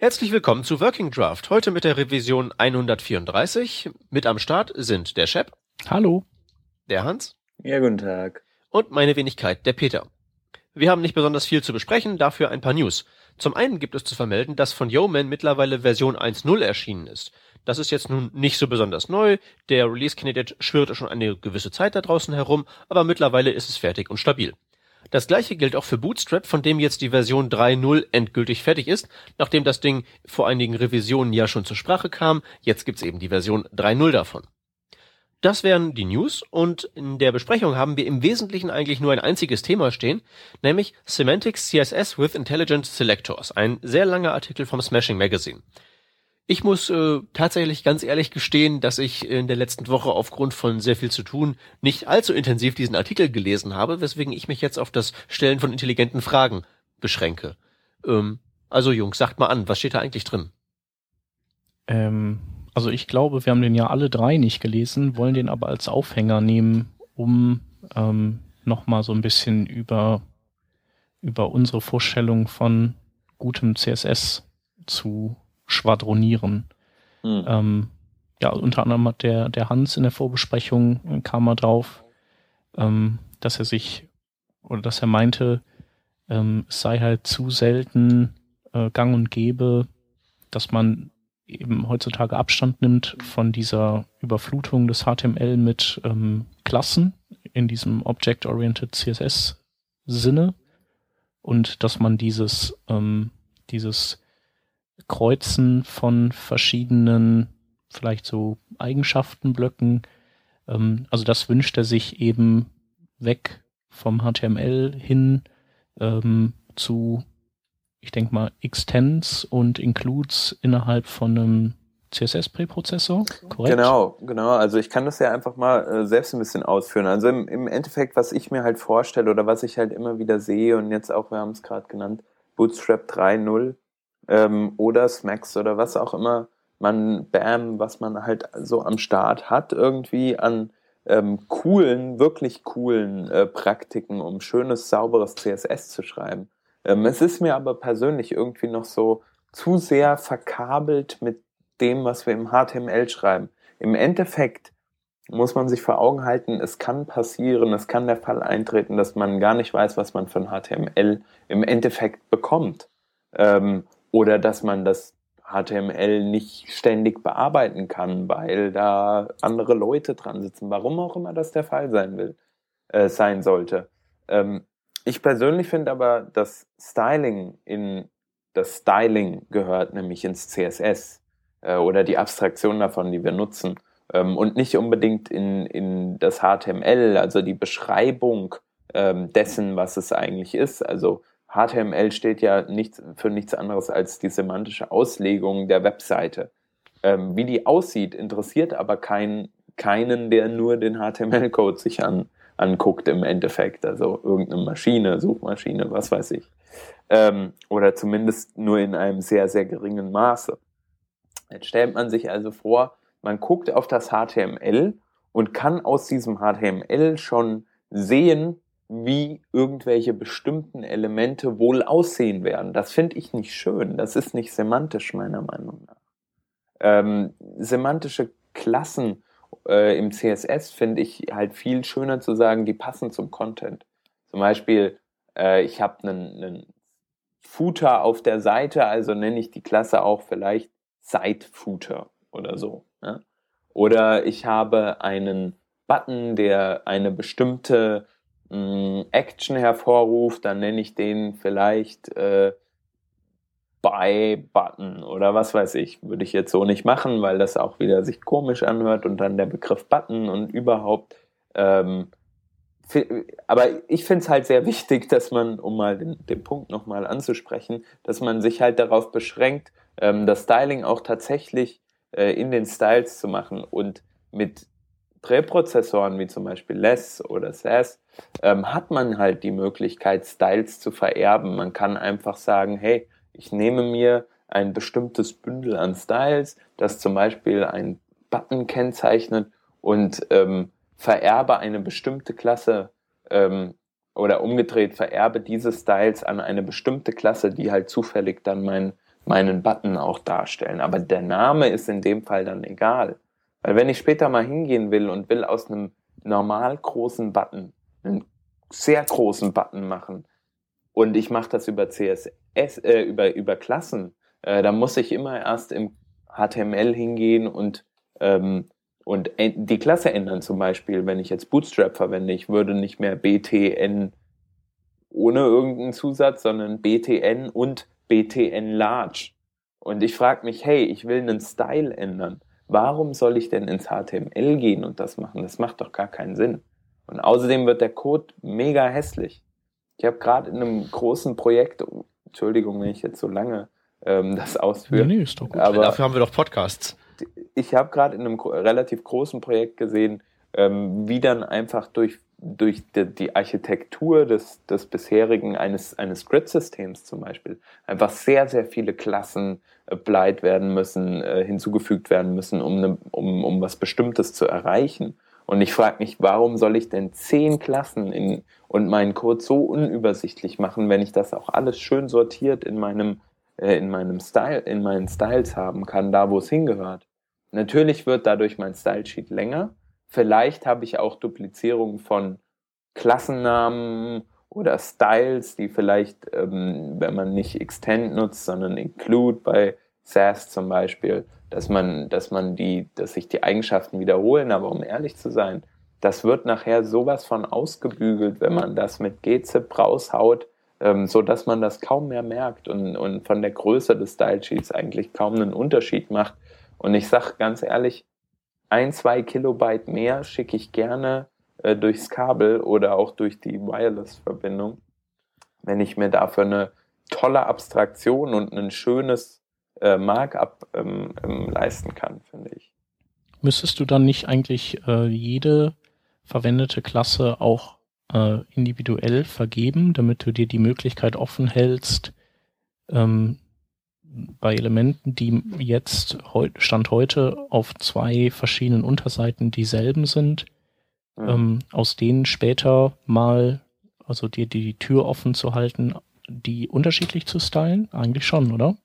Herzlich willkommen zu Working Draft. Heute mit der Revision 134. Mit am Start sind der Shep. Hallo. Der Hans. Ja, guten Tag. Und meine Wenigkeit, der Peter. Wir haben nicht besonders viel zu besprechen, dafür ein paar News. Zum einen gibt es zu vermelden, dass von Yeoman mittlerweile Version 1.0 erschienen ist. Das ist jetzt nun nicht so besonders neu. Der Release Candidate schwirrte schon eine gewisse Zeit da draußen herum, aber mittlerweile ist es fertig und stabil. Das gleiche gilt auch für Bootstrap, von dem jetzt die Version 3.0 endgültig fertig ist, nachdem das Ding vor einigen Revisionen ja schon zur Sprache kam. Jetzt gibt's eben die Version 3.0 davon. Das wären die News und in der Besprechung haben wir im Wesentlichen eigentlich nur ein einziges Thema stehen, nämlich Semantics CSS with Intelligent Selectors, ein sehr langer Artikel vom Smashing Magazine. Ich muss äh, tatsächlich ganz ehrlich gestehen, dass ich in der letzten Woche aufgrund von sehr viel zu tun nicht allzu intensiv diesen Artikel gelesen habe, weswegen ich mich jetzt auf das Stellen von intelligenten Fragen beschränke. Ähm, also Jungs, sagt mal an, was steht da eigentlich drin? Ähm, also ich glaube, wir haben den ja alle drei nicht gelesen, wollen den aber als Aufhänger nehmen, um ähm, nochmal so ein bisschen über, über unsere Vorstellung von gutem CSS zu schwadronieren. Mhm. Ähm, ja, unter anderem hat der, der Hans in der Vorbesprechung äh, kam mal drauf, ähm, dass er sich oder dass er meinte, ähm, es sei halt zu selten äh, gang und gäbe, dass man eben heutzutage Abstand nimmt von dieser Überflutung des HTML mit ähm, Klassen in diesem Object-Oriented CSS-Sinne und dass man dieses, ähm, dieses Kreuzen von verschiedenen, vielleicht so Eigenschaftenblöcken. Ähm, also das wünscht er sich eben weg vom HTML hin ähm, zu, ich denke mal, Extends und Includes innerhalb von einem CSS-Präprozessor, korrekt? Genau, genau. Also ich kann das ja einfach mal äh, selbst ein bisschen ausführen. Also im, im Endeffekt, was ich mir halt vorstelle oder was ich halt immer wieder sehe und jetzt auch, wir haben es gerade genannt, Bootstrap 3.0 ähm, oder Smacks oder was auch immer man, Bam, was man halt so am Start hat, irgendwie an ähm, coolen, wirklich coolen äh, Praktiken, um schönes, sauberes CSS zu schreiben. Ähm, es ist mir aber persönlich irgendwie noch so zu sehr verkabelt mit dem, was wir im HTML schreiben. Im Endeffekt muss man sich vor Augen halten, es kann passieren, es kann der Fall eintreten, dass man gar nicht weiß, was man von HTML im Endeffekt bekommt. Ähm, oder dass man das HTML nicht ständig bearbeiten kann, weil da andere Leute dran sitzen, warum auch immer das der Fall sein will, äh, sein sollte. Ähm, ich persönlich finde aber, dass Styling in das Styling gehört nämlich ins CSS äh, oder die Abstraktion davon, die wir nutzen ähm, und nicht unbedingt in, in das HTML, also die Beschreibung ähm, dessen, was es eigentlich ist. Also HTML steht ja nicht für nichts anderes als die semantische Auslegung der Webseite. Ähm, wie die aussieht, interessiert aber kein, keinen, der nur den HTML-Code sich an, anguckt im Endeffekt. Also irgendeine Maschine, Suchmaschine, was weiß ich. Ähm, oder zumindest nur in einem sehr, sehr geringen Maße. Jetzt stellt man sich also vor, man guckt auf das HTML und kann aus diesem HTML schon sehen, wie irgendwelche bestimmten Elemente wohl aussehen werden. Das finde ich nicht schön. Das ist nicht semantisch, meiner Meinung nach. Ähm, semantische Klassen äh, im CSS finde ich halt viel schöner zu sagen, die passen zum Content. Zum Beispiel, äh, ich habe einen, Footer auf der Seite, also nenne ich die Klasse auch vielleicht Site-Footer oder so. Ja? Oder ich habe einen Button, der eine bestimmte Action hervorruft, dann nenne ich den vielleicht äh, Buy-Button oder was weiß ich. Würde ich jetzt so nicht machen, weil das auch wieder sich komisch anhört und dann der Begriff Button und überhaupt. Ähm, aber ich finde es halt sehr wichtig, dass man, um mal den, den Punkt nochmal anzusprechen, dass man sich halt darauf beschränkt, ähm, das Styling auch tatsächlich äh, in den Styles zu machen und mit Präprozessoren wie zum Beispiel Less oder SAS ähm, hat man halt die Möglichkeit, Styles zu vererben. Man kann einfach sagen, hey, ich nehme mir ein bestimmtes Bündel an Styles, das zum Beispiel ein Button kennzeichnet und ähm, vererbe eine bestimmte Klasse ähm, oder umgedreht vererbe diese Styles an eine bestimmte Klasse, die halt zufällig dann mein, meinen Button auch darstellen. Aber der Name ist in dem Fall dann egal. Weil wenn ich später mal hingehen will und will aus einem normal großen Button einen sehr großen Button machen und ich mache das über CSS, äh, über, über Klassen, äh, dann muss ich immer erst im HTML hingehen und, ähm, und die Klasse ändern zum Beispiel. Wenn ich jetzt Bootstrap verwende, ich würde nicht mehr BTN ohne irgendeinen Zusatz, sondern BTN und BTN Large. Und ich frage mich, hey, ich will einen Style ändern. Warum soll ich denn ins HTML gehen und das machen? Das macht doch gar keinen Sinn. Und außerdem wird der Code mega hässlich. Ich habe gerade in einem großen Projekt, Entschuldigung, wenn ich jetzt so lange ähm, das ausführe. Nee, nee, ist doch gut. Aber Dafür haben wir doch Podcasts. Ich habe gerade in einem relativ großen Projekt gesehen, ähm, wie dann einfach durch durch die, die Architektur des, des bisherigen eines, eines Grid-Systems zum Beispiel einfach sehr, sehr viele Klassen applied werden müssen, äh, hinzugefügt werden müssen, um, ne, um, um was Bestimmtes zu erreichen. Und ich frage mich, warum soll ich denn zehn Klassen in, und meinen Code so unübersichtlich machen, wenn ich das auch alles schön sortiert in meinem, äh, in meinem Style, in meinen Styles haben kann, da wo es hingehört. Natürlich wird dadurch mein Style Sheet länger, Vielleicht habe ich auch Duplizierung von Klassennamen oder Styles, die vielleicht, ähm, wenn man nicht Extend nutzt, sondern Include bei SAS zum Beispiel, dass man, dass man die, dass sich die Eigenschaften wiederholen. Aber um ehrlich zu sein, das wird nachher sowas von ausgebügelt, wenn man das mit GZIP raushaut, ähm, so dass man das kaum mehr merkt und, und von der Größe des Style Sheets eigentlich kaum einen Unterschied macht. Und ich sage ganz ehrlich, ein, zwei Kilobyte mehr schicke ich gerne äh, durchs Kabel oder auch durch die Wireless-Verbindung, wenn ich mir dafür eine tolle Abstraktion und ein schönes äh, Markup ähm, ähm, leisten kann, finde ich. Müsstest du dann nicht eigentlich äh, jede verwendete Klasse auch äh, individuell vergeben, damit du dir die Möglichkeit offen hältst, ähm, bei Elementen, die jetzt Stand heute auf zwei verschiedenen Unterseiten dieselben sind, mhm. ähm, aus denen später mal, also dir die Tür offen zu halten, die unterschiedlich zu stylen? Eigentlich schon, oder?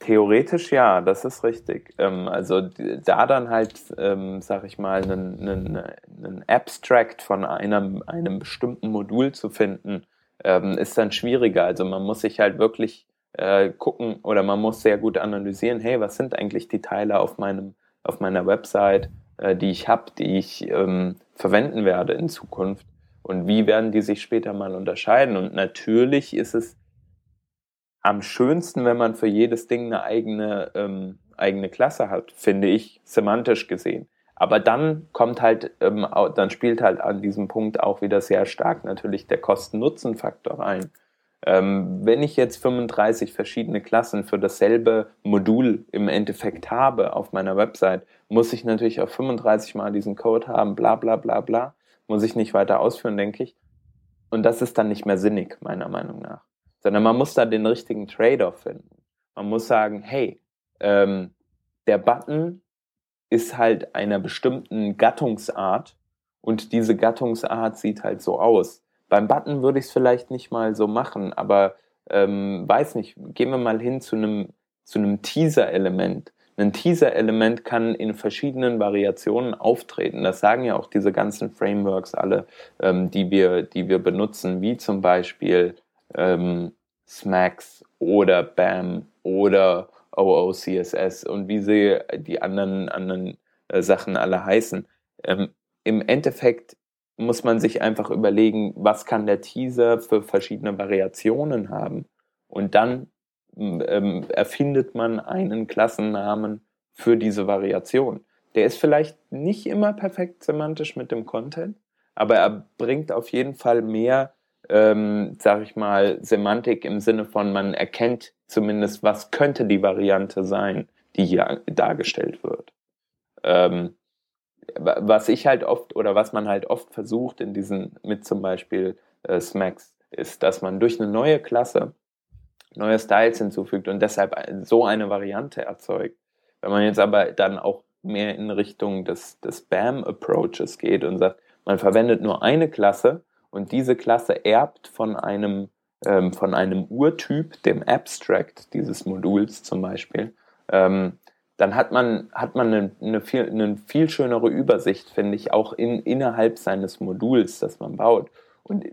Theoretisch ja, das ist richtig. Ähm, also da dann halt, ähm, sag ich mal, einen, einen, einen Abstract von einem, einem bestimmten Modul zu finden, ähm, ist dann schwieriger. Also man muss sich halt wirklich äh, gucken oder man muss sehr gut analysieren, hey, was sind eigentlich die Teile auf meinem, auf meiner Website, äh, die ich habe, die ich ähm, verwenden werde in Zukunft und wie werden die sich später mal unterscheiden. Und natürlich ist es am schönsten, wenn man für jedes Ding eine eigene, ähm, eigene Klasse hat, finde ich, semantisch gesehen. Aber dann kommt halt, ähm, dann spielt halt an diesem Punkt auch wieder sehr stark natürlich der Kosten-Nutzen-Faktor rein. Ähm, wenn ich jetzt 35 verschiedene Klassen für dasselbe Modul im Endeffekt habe auf meiner Website, muss ich natürlich auch 35 mal diesen Code haben, bla bla bla bla. Muss ich nicht weiter ausführen, denke ich. Und das ist dann nicht mehr sinnig, meiner Meinung nach. Sondern man muss da den richtigen Trade-off finden. Man muss sagen, hey, ähm, der Button ist halt einer bestimmten Gattungsart und diese Gattungsart sieht halt so aus. Beim Button würde ich es vielleicht nicht mal so machen, aber ähm, weiß nicht, gehen wir mal hin zu einem zu einem Teaser-Element. Ein Teaser-Element kann in verschiedenen Variationen auftreten. Das sagen ja auch diese ganzen Frameworks alle, ähm, die wir, die wir benutzen, wie zum Beispiel ähm, Smacks oder BAM oder OOCSS und wie sie die anderen, anderen äh, Sachen alle heißen. Ähm, Im Endeffekt muss man sich einfach überlegen, was kann der Teaser für verschiedene Variationen haben. Und dann ähm, erfindet man einen Klassennamen für diese Variation. Der ist vielleicht nicht immer perfekt semantisch mit dem Content, aber er bringt auf jeden Fall mehr, ähm, sag ich mal, Semantik im Sinne von, man erkennt zumindest, was könnte die Variante sein, die hier dargestellt wird. Ähm, was ich halt oft oder was man halt oft versucht in diesen mit zum Beispiel äh, Smacks, ist, dass man durch eine neue Klasse neue Styles hinzufügt und deshalb so eine Variante erzeugt. Wenn man jetzt aber dann auch mehr in Richtung des, des BAM-Approaches geht und sagt, man verwendet nur eine Klasse und diese Klasse erbt von einem ähm, von einem Urtyp, dem Abstract dieses Moduls zum Beispiel, ähm, dann hat man, hat man eine, eine, viel, eine viel schönere Übersicht, finde ich, auch in, innerhalb seines Moduls, das man baut. Und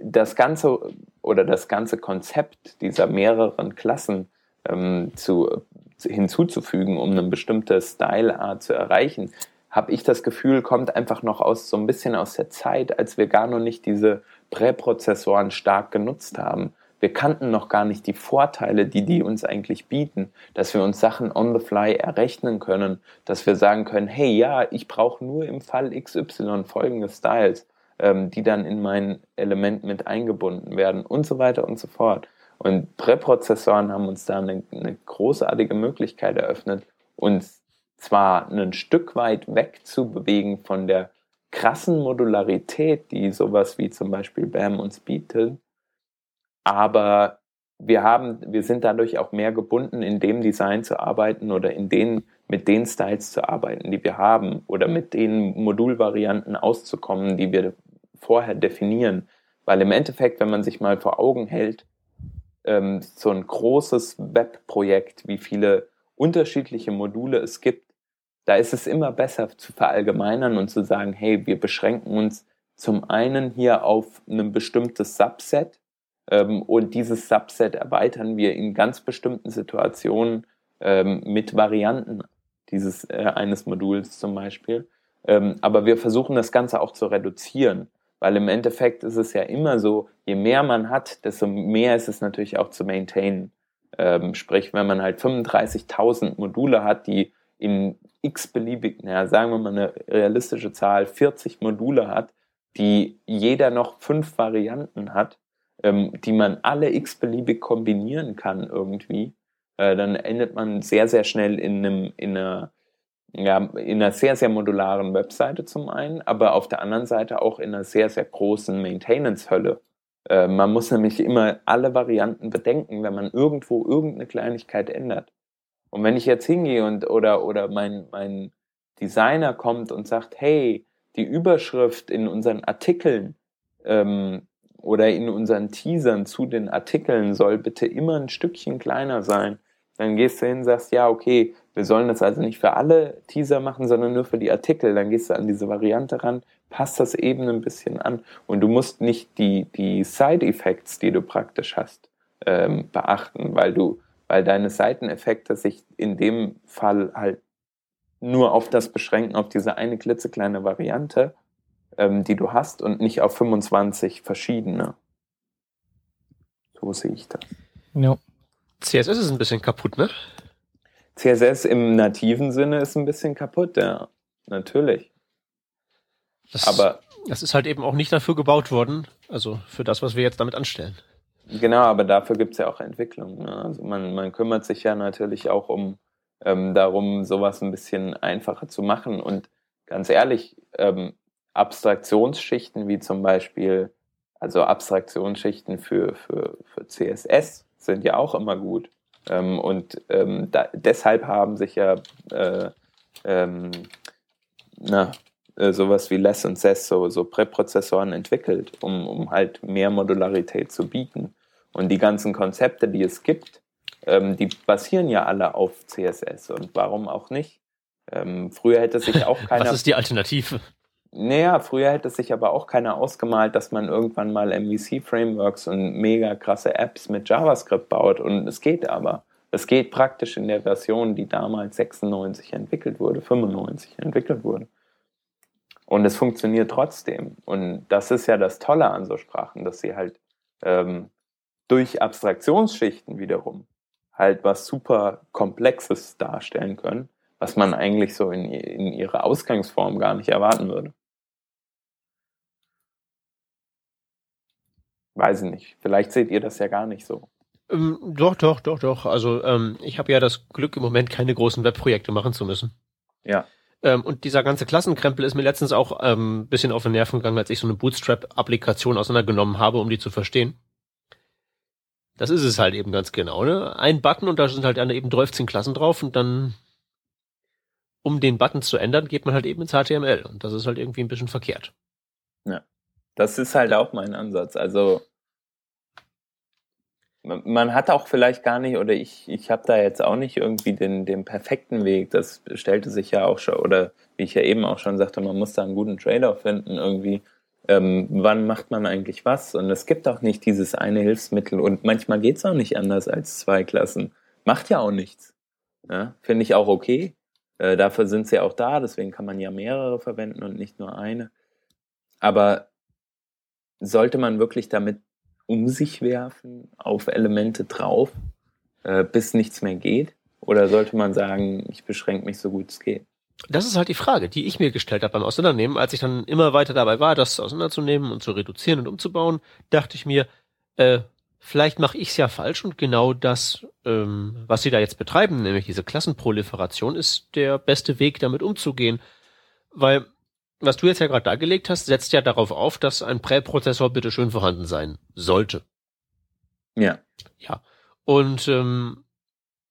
das ganze oder das ganze Konzept dieser mehreren Klassen ähm, zu, hinzuzufügen, um eine bestimmte Style-Art zu erreichen, habe ich das Gefühl, kommt einfach noch aus so ein bisschen aus der Zeit, als wir gar noch nicht diese Präprozessoren stark genutzt haben. Wir kannten noch gar nicht die Vorteile, die die uns eigentlich bieten, dass wir uns Sachen on the fly errechnen können, dass wir sagen können, hey, ja, ich brauche nur im Fall XY folgende Styles, ähm, die dann in mein Element mit eingebunden werden und so weiter und so fort. Und Präprozessoren haben uns da eine, eine großartige Möglichkeit eröffnet, uns zwar ein Stück weit wegzubewegen von der krassen Modularität, die sowas wie zum Beispiel BAM uns bietet, aber wir haben, wir sind dadurch auch mehr gebunden, in dem Design zu arbeiten oder in den, mit den Styles zu arbeiten, die wir haben oder mit den Modulvarianten auszukommen, die wir vorher definieren. Weil im Endeffekt, wenn man sich mal vor Augen hält, ähm, so ein großes Webprojekt, wie viele unterschiedliche Module es gibt, da ist es immer besser zu verallgemeinern und zu sagen, hey, wir beschränken uns zum einen hier auf ein bestimmtes Subset und dieses Subset erweitern wir in ganz bestimmten Situationen ähm, mit Varianten dieses äh, eines Moduls zum Beispiel. Ähm, aber wir versuchen das Ganze auch zu reduzieren, weil im Endeffekt ist es ja immer so, je mehr man hat, desto mehr ist es natürlich auch zu maintainen. Ähm, sprich, wenn man halt 35.000 Module hat, die in x-beliebig, naja, sagen wir mal eine realistische Zahl, 40 Module hat, die jeder noch fünf Varianten hat, ähm, die man alle x-beliebig kombinieren kann irgendwie, äh, dann endet man sehr, sehr schnell in, einem, in, einer, ja, in einer sehr, sehr modularen Webseite zum einen, aber auf der anderen Seite auch in einer sehr, sehr großen Maintenance-Hölle. Äh, man muss nämlich immer alle Varianten bedenken, wenn man irgendwo irgendeine Kleinigkeit ändert. Und wenn ich jetzt hingehe und oder oder mein mein Designer kommt und sagt, hey, die Überschrift in unseren Artikeln ähm, oder in unseren Teasern zu den Artikeln soll bitte immer ein Stückchen kleiner sein. Dann gehst du hin und sagst, ja, okay, wir sollen das also nicht für alle Teaser machen, sondern nur für die Artikel. Dann gehst du an diese Variante ran, passt das eben ein bisschen an. Und du musst nicht die, die Side-Effects, die du praktisch hast, ähm, beachten, weil du weil deine Seiteneffekte sich in dem Fall halt nur auf das beschränken, auf diese eine klitzekleine Variante, ähm, die du hast und nicht auf 25 verschiedene. So sehe ich das. Ja. CSS ist ein bisschen kaputt, ne? CSS im nativen Sinne ist ein bisschen kaputt, ja. Natürlich. Das, aber das ist halt eben auch nicht dafür gebaut worden, also für das, was wir jetzt damit anstellen. Genau, aber dafür gibt es ja auch Entwicklung. Ne? Also man, man kümmert sich ja natürlich auch um ähm, darum, sowas ein bisschen einfacher zu machen. Und ganz ehrlich, ähm, Abstraktionsschichten wie zum Beispiel, also Abstraktionsschichten für, für, für CSS sind ja auch immer gut. Ähm, und ähm, da, deshalb haben sich ja äh, ähm, na, äh, sowas wie Less und Sess, so, so Präprozessoren entwickelt, um, um halt mehr Modularität zu bieten. Und die ganzen Konzepte, die es gibt, ähm, die basieren ja alle auf CSS. Und warum auch nicht? Ähm, früher hätte sich auch keiner. Was ist die Alternative? Naja, früher hätte sich aber auch keiner ausgemalt, dass man irgendwann mal MVC-Frameworks und mega krasse Apps mit JavaScript baut. Und es geht aber. Es geht praktisch in der Version, die damals 96 entwickelt wurde, 95 entwickelt wurde. Und es funktioniert trotzdem. Und das ist ja das Tolle an so Sprachen, dass sie halt ähm, durch Abstraktionsschichten wiederum halt was super Komplexes darstellen können, was man eigentlich so in, in ihrer Ausgangsform gar nicht erwarten würde. Weiß ich nicht. Vielleicht seht ihr das ja gar nicht so. Ähm, doch, doch, doch, doch. Also ähm, ich habe ja das Glück, im Moment keine großen Webprojekte machen zu müssen. Ja. Ähm, und dieser ganze Klassenkrempel ist mir letztens auch ein ähm, bisschen auf den Nerven gegangen, als ich so eine Bootstrap-Applikation auseinandergenommen habe, um die zu verstehen. Das ist es halt eben ganz genau, ne? Ein Button und da sind halt eben 13 Klassen drauf und dann, um den Button zu ändern, geht man halt eben ins HTML und das ist halt irgendwie ein bisschen verkehrt. Ja. Das ist halt auch mein Ansatz. Also, man hat auch vielleicht gar nicht, oder ich, ich habe da jetzt auch nicht irgendwie den, den perfekten Weg. Das stellte sich ja auch schon, oder wie ich ja eben auch schon sagte, man muss da einen guten Trailer finden irgendwie. Ähm, wann macht man eigentlich was? Und es gibt auch nicht dieses eine Hilfsmittel. Und manchmal geht's auch nicht anders als zwei Klassen. Macht ja auch nichts. Ja, Finde ich auch okay. Äh, dafür sind sie auch da, deswegen kann man ja mehrere verwenden und nicht nur eine. Aber sollte man wirklich damit um sich werfen, auf Elemente drauf, äh, bis nichts mehr geht? Oder sollte man sagen, ich beschränke mich so gut es geht? Das ist halt die Frage, die ich mir gestellt habe beim Auseinandernehmen. Als ich dann immer weiter dabei war, das auseinanderzunehmen und zu reduzieren und umzubauen, dachte ich mir, äh, vielleicht mache ich es ja falsch und genau das, ähm, was sie da jetzt betreiben, nämlich diese Klassenproliferation, ist der beste Weg, damit umzugehen. Weil was du jetzt ja gerade dargelegt hast, setzt ja darauf auf, dass ein Präprozessor bitte schön vorhanden sein sollte. Ja. Ja. Und ähm,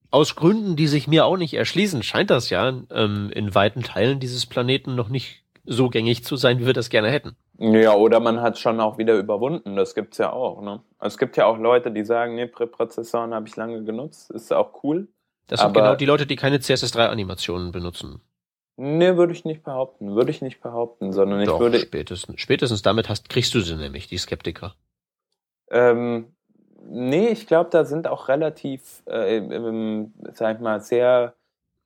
aus Gründen, die sich mir auch nicht erschließen, scheint das ja ähm, in weiten Teilen dieses Planeten noch nicht so gängig zu sein, wie wir das gerne hätten. Ja, oder man hat schon auch wieder überwunden. Das gibt's ja auch. Ne? Es gibt ja auch Leute, die sagen, nee, Präprozessoren habe ich lange genutzt. Ist auch cool. Das sind genau die Leute, die keine CSS3-Animationen benutzen. Nee, würde ich nicht behaupten. Würde ich nicht behaupten, sondern ich Doch, würde. Spätestens, spätestens damit hast, kriegst du sie nämlich, die Skeptiker. Ähm, nee, ich glaube, da sind auch relativ, äh, ähm, sag ich mal, sehr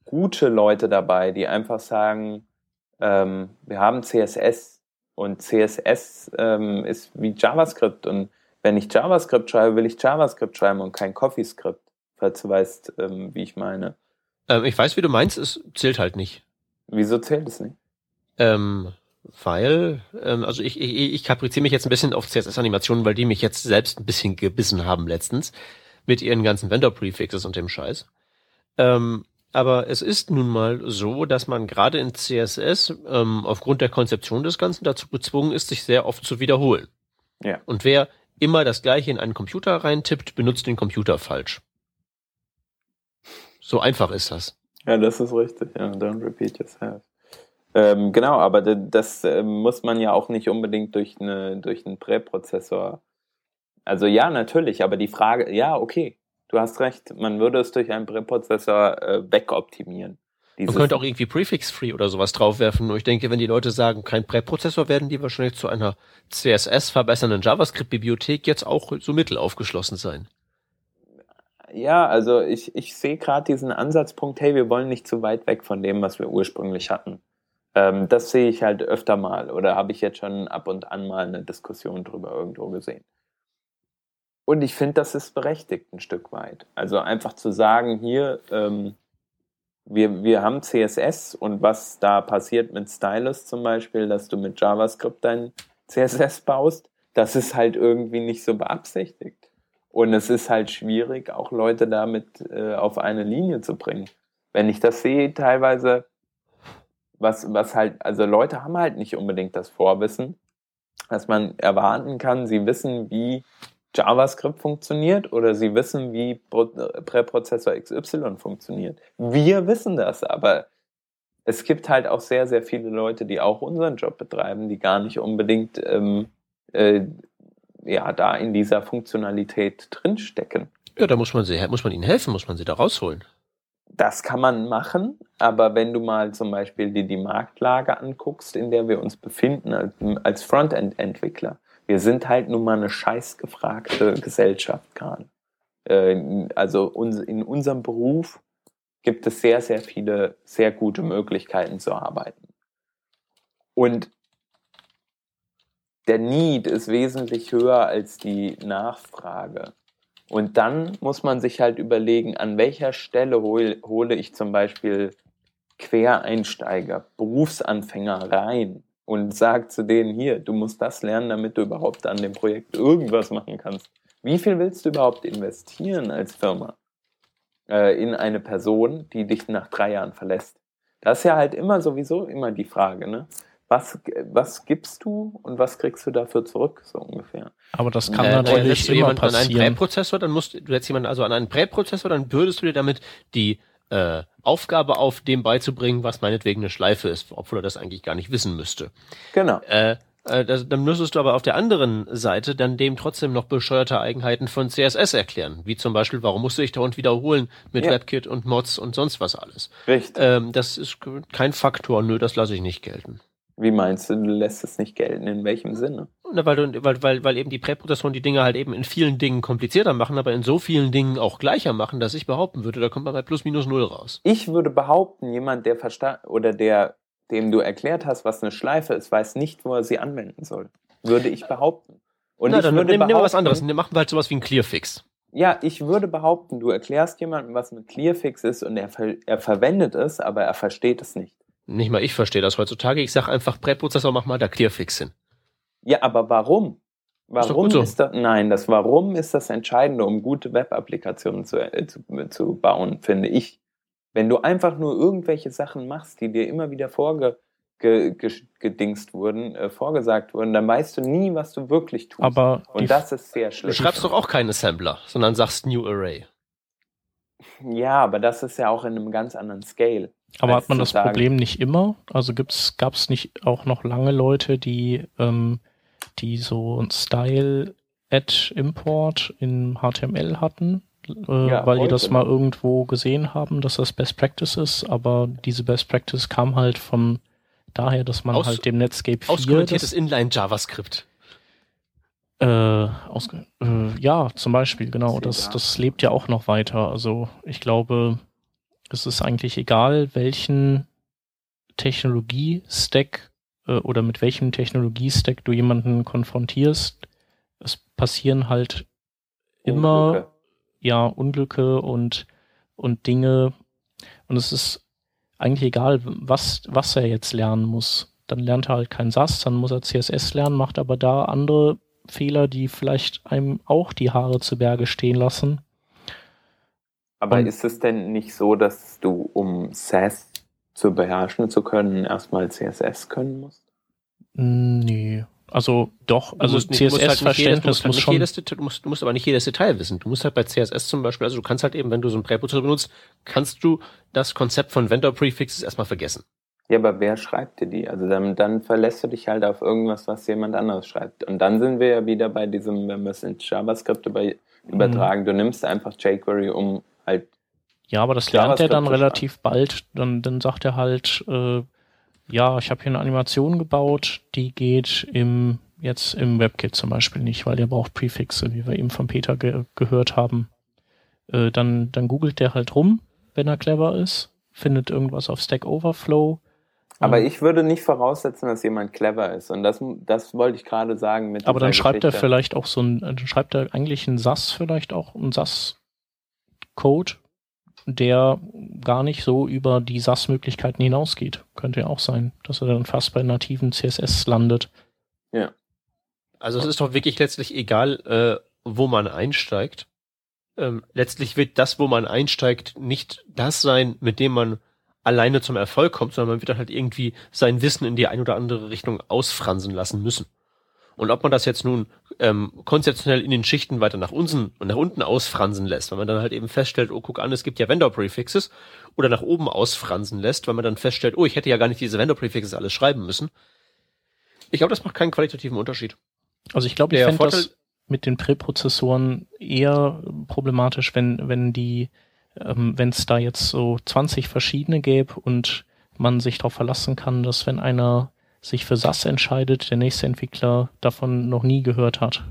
gute Leute dabei, die einfach sagen, ähm, wir haben CSS und CSS ähm, ist wie JavaScript und wenn ich JavaScript schreibe, will ich JavaScript schreiben und kein CoffeeScript, falls du weißt, ähm, wie ich meine. Ähm, ich weiß, wie du meinst, es zählt halt nicht. Wieso zählt es nicht? Ähm, weil, ähm, also ich, ich, ich kapriziere mich jetzt ein bisschen auf CSS-Animationen, weil die mich jetzt selbst ein bisschen gebissen haben letztens mit ihren ganzen Vendor-Prefixes und dem Scheiß. Ähm, aber es ist nun mal so, dass man gerade in CSS ähm, aufgrund der Konzeption des Ganzen dazu gezwungen ist, sich sehr oft zu wiederholen. Ja. Und wer immer das Gleiche in einen Computer reintippt, benutzt den Computer falsch. So einfach ist das. Ja, das ist richtig. Ja, don't repeat yourself. Ähm, genau, aber das äh, muss man ja auch nicht unbedingt durch, eine, durch einen Präprozessor. Also ja, natürlich, aber die Frage, ja, okay, du hast recht, man würde es durch einen Präprozessor äh, wegoptimieren. Man könnte auch irgendwie Prefix-Free oder sowas draufwerfen. Nur ich denke, wenn die Leute sagen, kein Präprozessor, werden die wahrscheinlich zu einer CSS verbessernden JavaScript-Bibliothek jetzt auch so mittel aufgeschlossen sein ja, also ich, ich sehe gerade diesen Ansatzpunkt, hey, wir wollen nicht zu weit weg von dem, was wir ursprünglich hatten. Ähm, das sehe ich halt öfter mal oder habe ich jetzt schon ab und an mal eine Diskussion drüber irgendwo gesehen. Und ich finde, das ist berechtigt ein Stück weit. Also einfach zu sagen, hier, ähm, wir, wir haben CSS und was da passiert mit Stylus zum Beispiel, dass du mit JavaScript dein CSS baust, das ist halt irgendwie nicht so beabsichtigt. Und es ist halt schwierig, auch Leute damit äh, auf eine Linie zu bringen. Wenn ich das sehe, teilweise, was, was halt, also Leute haben halt nicht unbedingt das Vorwissen, dass man erwarten kann, sie wissen, wie JavaScript funktioniert oder sie wissen, wie Präprozessor XY funktioniert. Wir wissen das, aber es gibt halt auch sehr, sehr viele Leute, die auch unseren Job betreiben, die gar nicht unbedingt ähm, äh, ja da in dieser Funktionalität drinstecken. Ja, da muss man sie, muss man ihnen helfen, muss man sie da rausholen. Das kann man machen, aber wenn du mal zum Beispiel dir die Marktlage anguckst, in der wir uns befinden als Frontend-Entwickler, wir sind halt nun mal eine scheißgefragte Gesellschaft gerade. Äh, also in unserem Beruf gibt es sehr, sehr viele sehr gute Möglichkeiten zu arbeiten. Und der Need ist wesentlich höher als die Nachfrage. Und dann muss man sich halt überlegen, an welcher Stelle hol, hole ich zum Beispiel Quereinsteiger, Berufsanfänger rein und sage zu denen hier, du musst das lernen, damit du überhaupt an dem Projekt irgendwas machen kannst. Wie viel willst du überhaupt investieren als Firma äh, in eine Person, die dich nach drei Jahren verlässt? Das ist ja halt immer sowieso immer die Frage, ne? Was, was gibst du und was kriegst du dafür zurück, so ungefähr. Aber das kann äh, natürlich du immer passieren. an einen Präprozessor, dann musst du jetzt jemanden also an einen Präprozessor, dann bürdest du dir damit die äh, Aufgabe auf, dem beizubringen, was meinetwegen eine Schleife ist, obwohl er das eigentlich gar nicht wissen müsste. Genau. Äh, Äh, das, dann müsstest du aber auf der anderen Seite dann dem trotzdem noch bescheuerte Eigenheiten von CSS erklären. Wie zum Beispiel, warum musst du dich dauernd wiederholen mit Ja. WebKit und Mods und sonst was alles. Richtig. Ähm, das ist kein Faktor, nö, das lasse ich nicht gelten. Wie meinst du, du lässt es nicht gelten? In welchem Sinne? Na, weil, du, weil, weil, weil eben die Präprozessoren die Dinge halt eben in vielen Dingen komplizierter machen, aber in so vielen Dingen auch gleicher machen, dass ich behaupten würde, da kommt man bei plus minus null raus. Ich würde behaupten, jemand, der verstanden oder der, dem du erklärt hast, was eine Schleife ist, weiß nicht, wo er sie anwenden soll. Würde ich behaupten. Und Na, ich dann würde nehmen nehmen wir was anderes. Machen wir halt sowas wie ein Clearfix. Ja, ich würde behaupten, du erklärst jemandem, was mit Clearfix ist und er, er verwendet es, aber er versteht es nicht. Nicht mal ich verstehe das heutzutage. Ich sage einfach, Präprozessor, mach mal da Clearfix hin. Ja, aber warum? Ist Warum gut so. ist das, nein, das Warum ist das Entscheidende, um gute Web-Applikationen zu, äh, zu, zu bauen, finde ich. Wenn du einfach nur irgendwelche Sachen machst, die dir immer wieder vorge, ge, ge, gedingst wurden, äh, vorgesagt wurden, dann weißt du nie, was du wirklich tust. Aber Und das ist sehr Du schlecht. schreibst doch auch keine Assembler, sondern sagst New Array. Ja, aber das ist ja auch in einem ganz anderen Scale. Aber hat man das sagen- Problem nicht immer? Also gibt's, gab's nicht auch noch lange Leute, die, ähm, die so ein Style-Add-Import in HTML hatten? Äh, Ja, weil die das mal irgendwo gesehen haben, dass das Best Practice ist, aber diese Best Practice kam halt von daher, dass man Aus- halt dem Netscape 4 Auskommentiertes das, Inline-JavaScript. äh, ausge äh, ja, zum Beispiel, genau. Das, da. das lebt ja auch noch weiter. Also ich glaube, es ist eigentlich egal, welchen Technologie-Stack äh, oder mit welchem Technologie-Stack du jemanden konfrontierst. Es passieren halt immer Unglücke. ja Unglücke und und Dinge und es ist eigentlich egal, was was er jetzt lernen muss. Dann lernt er halt kein SAS, dann muss er CSS lernen, macht aber da andere Fehler, die vielleicht einem auch die Haare zu Berge stehen lassen. Aber Und- ist es denn nicht so, dass du, um SAS zu beherrschen zu können, erstmal CSS können musst? Nee. Also doch, also halt CSS-Verständnis musst halt muss schon. du, musst, du musst aber nicht jedes Detail wissen. Du musst halt bei CSS zum Beispiel, also du kannst halt eben, wenn du so einen Präprozessor benutzt, kannst du das Konzept von Vendor Prefixes erstmal vergessen. Ja, aber wer schreibt dir die? Also dann, dann verlässt du dich halt auf irgendwas, was jemand anderes schreibt. Und dann sind wir ja wieder bei diesem, wenn wir es in JavaScript über, übertragen, du nimmst einfach jQuery, um halt, Ja, aber das lernt er dann relativ bald. Dann, dann sagt er halt, äh, ja, ich habe hier eine Animation gebaut, die geht im jetzt im WebKit zum Beispiel nicht, weil der braucht Prefixe, wie wir eben von Peter ge gehört haben. Äh, dann, dann googelt der halt rum, wenn er clever ist, findet irgendwas auf Stack Overflow. aber Und- ich würde nicht voraussetzen, dass jemand clever ist. Und das, das wollte ich gerade sagen mit Aber dann schreibt er Geschichte. vielleicht auch so ein, dann schreibt er eigentlich einen SAS vielleicht auch, einen SAS-Code, der gar nicht so über die SAS-Möglichkeiten hinausgeht. Könnte ja auch sein, dass er dann fast bei nativen CSS landet. Also es ist doch wirklich letztlich egal, äh, wo man einsteigt. Ähm, letztlich wird das, wo man einsteigt, nicht das sein, mit dem man alleine zum Erfolg kommt, sondern man wird dann halt irgendwie sein Wissen in die ein oder andere Richtung ausfransen lassen müssen. Und ob man das jetzt nun ähm, konzeptionell in den Schichten weiter nach unten und nach unten ausfransen lässt, weil man dann halt eben feststellt, oh, guck an, es gibt ja Vendor-Prefixes, oder nach oben ausfransen lässt, weil man dann feststellt, oh, ich hätte ja gar nicht diese Vendor-Prefixes alles schreiben müssen. Ich glaube, das macht keinen qualitativen Unterschied. Also ich glaube, ich fände das mit den Präprozessoren eher problematisch, wenn, wenn die, ähm, wenn es da jetzt so 20 verschiedene gäbe und man sich darauf verlassen kann, dass wenn einer sich für SAS entscheidet, der nächste Entwickler davon noch nie gehört hat.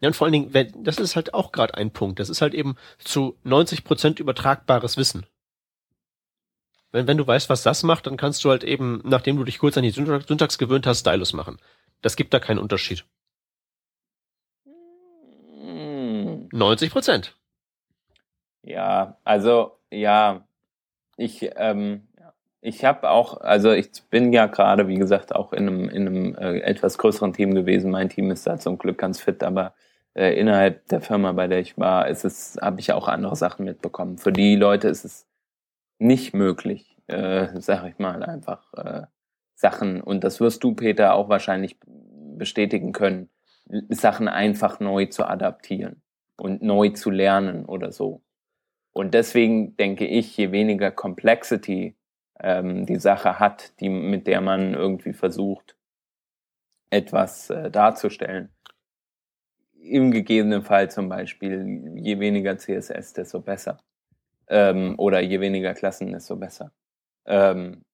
Ja, und vor allen Dingen, wenn, das ist halt auch gerade ein Punkt. Das ist halt eben zu 90 Prozent übertragbares Wissen. Wenn, wenn du weißt, was das macht, dann kannst du halt eben, nachdem du dich kurz an die Syntax, Syntax gewöhnt hast, Stylus machen. Das gibt da keinen Unterschied. Hm. 90 Prozent. Ja, also ja, ich ähm, ich habe auch, also ich bin ja gerade, wie gesagt, auch in einem in einem äh, etwas größeren Team gewesen. Mein Team ist da zum Glück ganz fit, aber äh, innerhalb der Firma, bei der ich war, ist es, habe ich auch andere Sachen mitbekommen. Für die Leute ist es nicht möglich, äh, sag ich mal einfach äh, Sachen und das wirst du Peter auch wahrscheinlich bestätigen können, Sachen einfach neu zu adaptieren und neu zu lernen oder so. Und deswegen denke ich, je weniger Complexity ähm, die Sache hat, die, mit der man irgendwie versucht, etwas äh, darzustellen. Im gegebenen Fall zum Beispiel, je weniger CSS, desto besser. Ähm, oder je weniger Klassen, desto besser. Ähm,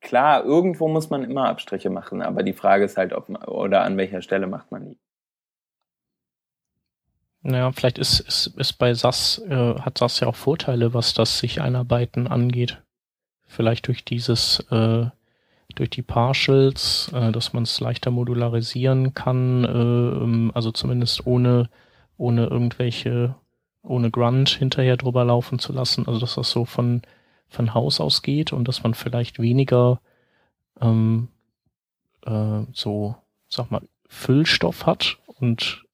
klar, irgendwo muss man immer Abstriche machen, aber die Frage ist halt, ob man, oder an welcher Stelle macht man die. Naja, vielleicht ist, ist, ist bei SAS, äh, hat SAS ja auch Vorteile, was das sich einarbeiten angeht. Vielleicht durch dieses, äh, durch die Partials, äh, dass man es leichter modularisieren kann, äh, ähm, also zumindest ohne, ohne irgendwelche, ohne Grunt hinterher drüber laufen zu lassen. Also dass das so von, von Haus aus geht und dass man vielleicht weniger ähm, äh, so, sag mal, Füllstoff hat und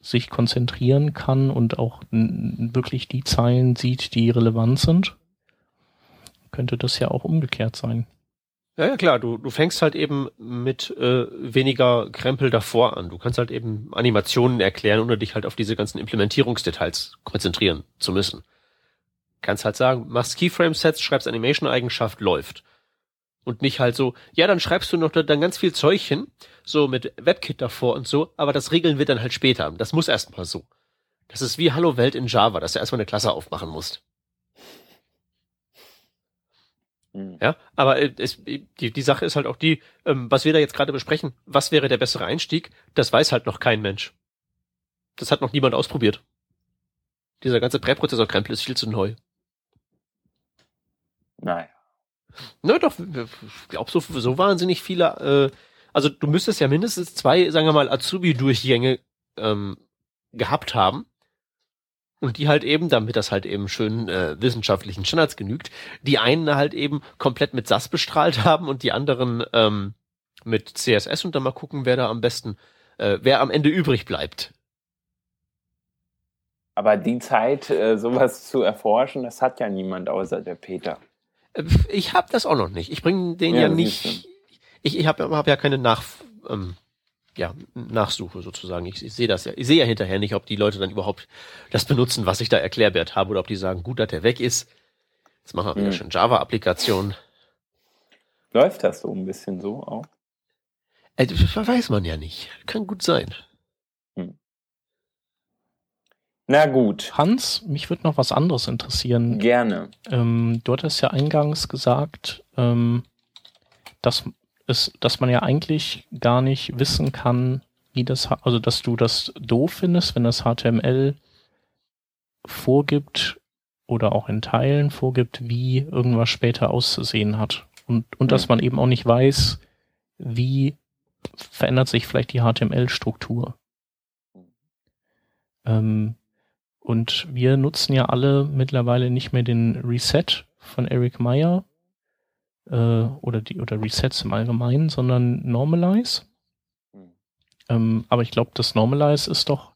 sich konzentrieren kann und auch wirklich die Zeilen sieht, die relevant sind, könnte das ja auch umgekehrt sein. Ja, ja klar, du, du fängst halt eben mit äh, weniger Krempel davor an. Du kannst halt eben Animationen erklären, ohne dich halt auf diese ganzen Implementierungsdetails konzentrieren zu müssen. Kannst halt sagen, machst Keyframe-Sets, schreibst Animation-Eigenschaft, läuft. Und nicht halt so, ja, dann schreibst du noch dann ganz viel Zeug hin, so mit WebKit davor und so, aber das regeln wir dann halt später. Das muss erstmal so. Das ist wie Hallo Welt in Java, dass du erstmal eine Klasse aufmachen musst. Mhm. Ja, aber äh, es, die, die Sache ist halt auch die, ähm, was wir da jetzt gerade besprechen, was wäre der bessere Einstieg, das weiß halt noch kein Mensch. Das hat noch niemand ausprobiert. Dieser ganze Präprozessor-Krempel ist viel zu neu. Naja. Na doch, ich glaube, so, so wahnsinnig viele, äh, also du müsstest ja mindestens zwei, sagen wir mal, Azubi-Durchgänge ähm, gehabt haben, und die halt eben, damit das halt eben schön äh, wissenschaftlichen Standards genügt, die einen halt eben komplett mit SAS bestrahlt haben und die anderen ähm, mit CSS und dann mal gucken, wer da am besten, äh, wer am Ende übrig bleibt. Aber die Zeit, äh, sowas zu erforschen, das hat ja niemand außer der Peter. Äh, ich habe das auch noch nicht. Ich bringe den ja, ja nicht. Ich, ich habe hab ja keine Nach ähm, ja, nachsuche sozusagen. Ich, ich sehe das ja. Ich sehe ja hinterher nicht, ob die Leute dann überhaupt das benutzen, was ich da erklärbert habe, oder ob die sagen, gut, dass der weg ist. Jetzt machen wir wieder hm. schon Java-Applikationen. Läuft das so ein bisschen so auch? Äh, weiß man ja nicht. Kann gut sein. Hm. Na gut. Hans, mich würde noch was anderes interessieren. Gerne. Ähm, du hattest ja eingangs gesagt, ähm, dass ist, dass man ja eigentlich gar nicht wissen kann, wie das, also dass du das doof findest, wenn das HTML vorgibt oder auch in Teilen vorgibt, wie irgendwas später auszusehen hat. Und, und mhm. dass man eben auch nicht weiß, wie verändert sich vielleicht die HTML-Struktur. Ähm, und wir nutzen ja alle mittlerweile nicht mehr den Reset von Eric Meyer, äh, oder die oder Resets im Allgemeinen, sondern Normalize. Mhm. Ähm, aber ich glaube, das Normalize ist doch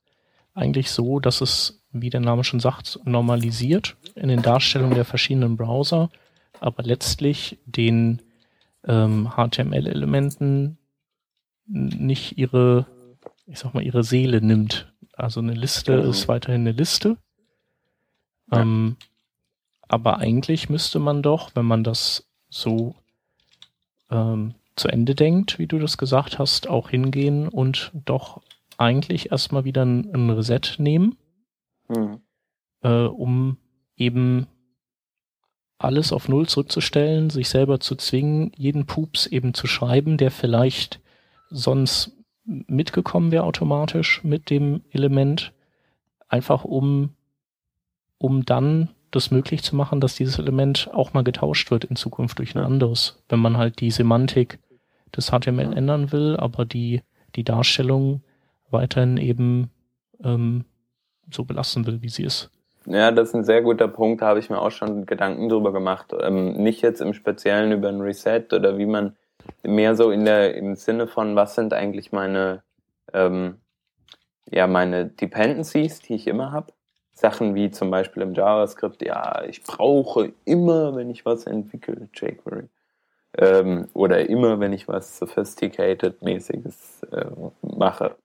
eigentlich so, dass es, wie der Name schon sagt, normalisiert in den Darstellungen der verschiedenen Browser, aber letztlich den ähm, HTML-Elementen nicht ihre, ich sag mal, ihre Seele nimmt. Also eine Liste mhm. ist weiterhin eine Liste. Ja. Ähm, aber eigentlich müsste man doch, wenn man das so ähm, zu Ende denkt, wie du das gesagt hast, auch hingehen und doch eigentlich erstmal wieder ein, ein Reset nehmen, mhm. äh, um eben alles auf Null zurückzustellen, sich selber zu zwingen, jeden Pups eben zu schreiben, der vielleicht sonst mitgekommen wäre automatisch mit dem Element, einfach um, um dann das möglich zu machen, dass dieses Element auch mal getauscht wird in Zukunft durch ein anderes, wenn man halt die Semantik des HTML ändern will, aber die, die Darstellung weiterhin eben ähm, so belassen will, wie sie ist. Ja, das ist ein sehr guter Punkt, da habe ich mir auch schon Gedanken drüber gemacht. Ähm, nicht jetzt im Speziellen über ein Reset oder wie man mehr so in der im Sinne von, was sind eigentlich meine ähm, ja meine Dependencies, die ich immer habe Sachen wie zum Beispiel im JavaScript, ja, ich brauche immer, wenn ich was entwickle, jQuery. Ähm, oder immer, wenn ich was Sophisticated-mäßiges äh, mache.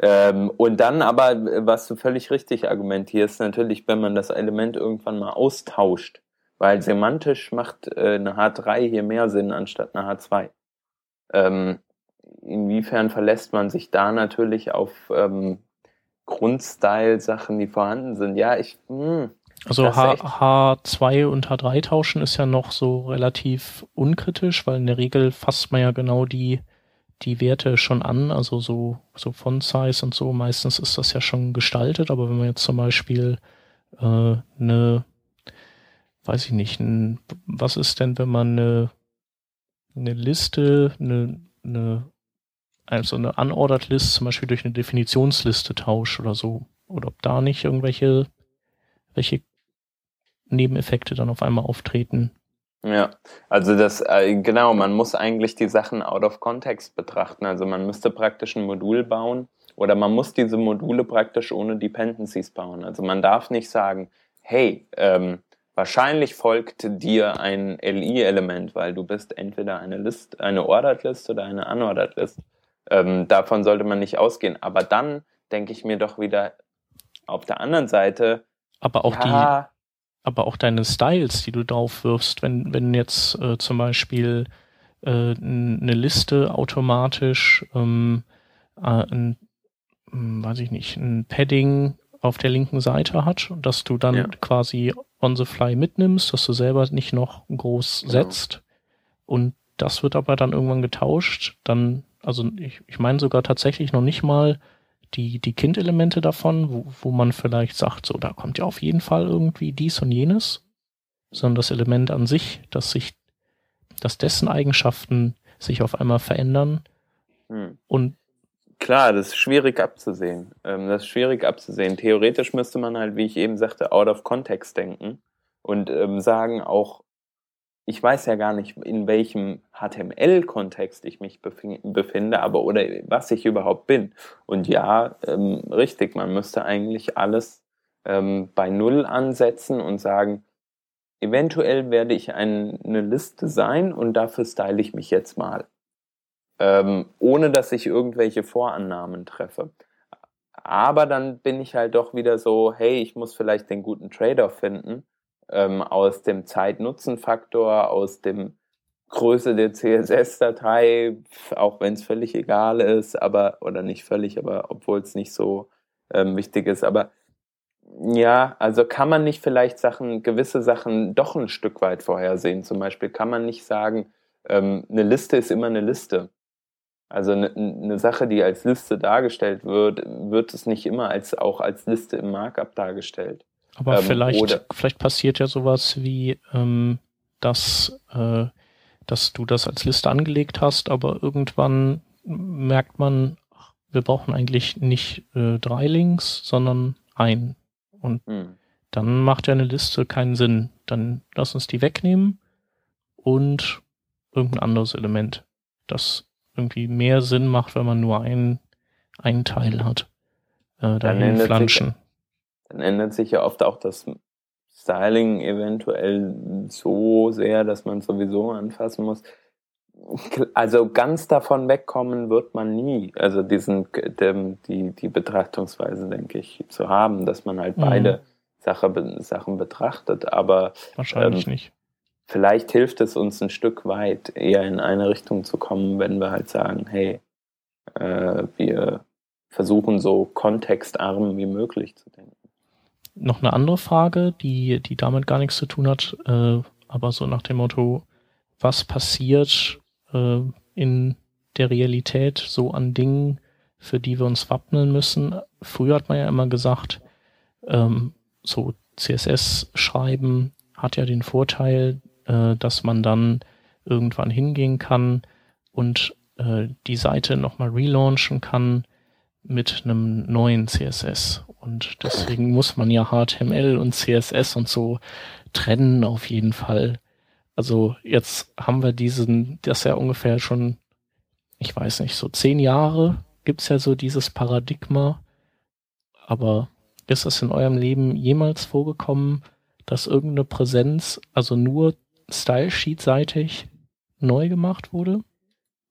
Ähm, und dann aber, was du völlig richtig argumentierst, natürlich, wenn man das Element irgendwann mal austauscht, weil semantisch macht äh, eine H3 hier mehr Sinn anstatt eine H2. Ähm, inwiefern verlässt man sich da natürlich auf ähm, Grundstyle-Sachen, die vorhanden sind? Ja, ich. Mh, hm, also H, H2 und H3 tauschen ist ja noch so relativ unkritisch, weil in der Regel fasst man ja genau die, die Werte schon an, also so, so Font Size und so. Meistens ist das ja schon gestaltet, aber wenn man jetzt zum Beispiel äh, eine, weiß ich nicht, ein, was ist denn, wenn man eine, eine Liste, eine, eine, also eine unordered List zum Beispiel durch eine Definitionsliste tauscht oder so, oder ob da nicht irgendwelche welche Nebeneffekte dann auf einmal auftreten. Ja, also das, äh, genau, man muss eigentlich die Sachen out of context betrachten. Also man müsste praktisch ein Modul bauen oder man muss diese Module praktisch ohne Dependencies bauen. Also man darf nicht sagen, hey, ähm, wahrscheinlich folgt dir ein LI-Element, weil du bist entweder eine List, eine Ordered List oder eine Unordered List. Ähm, davon sollte man nicht ausgehen. Aber dann denke ich mir doch wieder auf der anderen Seite, aber auch ja, die aber auch deine Styles, die du drauf wirfst, wenn, wenn jetzt äh, zum Beispiel äh, eine Liste automatisch ähm, äh, ein, hm, weiß ich nicht, ein Padding auf der linken Seite hat, dass du dann ja. quasi on the fly mitnimmst, dass du selber nicht noch groß genau. setzt. Und das wird aber dann irgendwann getauscht. Dann, also ich, ich meine sogar tatsächlich noch nicht mal die, die Kindelemente davon, wo, wo man vielleicht sagt, so, da kommt ja auf jeden Fall irgendwie dies und jenes, sondern das Element an sich, dass sich, dass dessen Eigenschaften sich auf einmal verändern hm. und Klar, das ist schwierig abzusehen. Ähm, das ist schwierig abzusehen. Theoretisch müsste man halt, wie ich eben sagte, out of context denken und ähm, sagen auch, ich weiß ja gar nicht, in welchem HTML-Kontext ich mich befinde, aber oder was ich überhaupt bin. Und ja, ähm, richtig, man müsste eigentlich alles ähm, bei Null ansetzen und sagen, eventuell werde ich ein, eine Liste sein und dafür style ich mich jetzt mal. Ähm, ohne dass ich irgendwelche Vorannahmen treffe. Aber dann bin ich halt doch wieder so, hey, ich muss vielleicht den guten Trade-off finden ähm, aus dem Zeit-Nutzen-Faktor, aus dem Größe der CSS-Datei, auch wenn es völlig egal ist, aber, oder nicht völlig, aber obwohl es nicht so ähm, wichtig ist, aber ja, also kann man nicht vielleicht Sachen, gewisse Sachen doch ein Stück weit vorhersehen. Zum Beispiel kann man nicht sagen, ähm, eine Liste ist immer eine Liste. Also eine, eine Sache, die als Liste dargestellt wird, wird es nicht immer als auch als Liste im Markup dargestellt. Aber ähm, vielleicht, vielleicht passiert ja sowas wie, ähm, dass, äh, dass du das als Liste angelegt hast, aber irgendwann merkt man, wir brauchen eigentlich nicht äh, drei Links, sondern ein. Und hm. dann macht ja eine Liste keinen Sinn. Dann lass uns die wegnehmen und irgendein anderes Element, das irgendwie mehr Sinn macht, wenn man nur ein, einen Teil hat. Äh, dahin flanschen. Sich, dann ändert sich ja oft auch das Styling eventuell so sehr, dass man sowieso anfassen muss. Also ganz davon wegkommen wird man nie. Also diesen, dem, die, die Betrachtungsweise, denke ich, zu haben, dass man halt mhm. beide Sache, Sachen betrachtet. Aber wahrscheinlich ähm, nicht. Vielleicht hilft es uns ein Stück weit, eher in eine Richtung zu kommen, wenn wir halt sagen, hey, äh, wir versuchen so kontextarm wie möglich zu denken noch eine andere Frage, die, die damit gar nichts zu tun hat, äh, aber so nach dem Motto, was passiert äh, in der Realität so an Dingen, für die wir uns wappnen müssen? Früher hat man ja immer gesagt, ähm, so CSS schreiben hat ja den Vorteil, äh, dass man dann irgendwann hingehen kann und äh, die Seite nochmal relaunchen kann mit einem neuen CSS. Und deswegen muss man ja HTML und CSS und so trennen auf jeden Fall. Also jetzt haben wir diesen, das ja ungefähr schon, ich weiß nicht, so zehn Jahre gibt's ja so dieses Paradigma. Aber ist das in eurem Leben jemals vorgekommen, dass irgendeine Präsenz, also nur Style-Sheet-seitig neu gemacht wurde?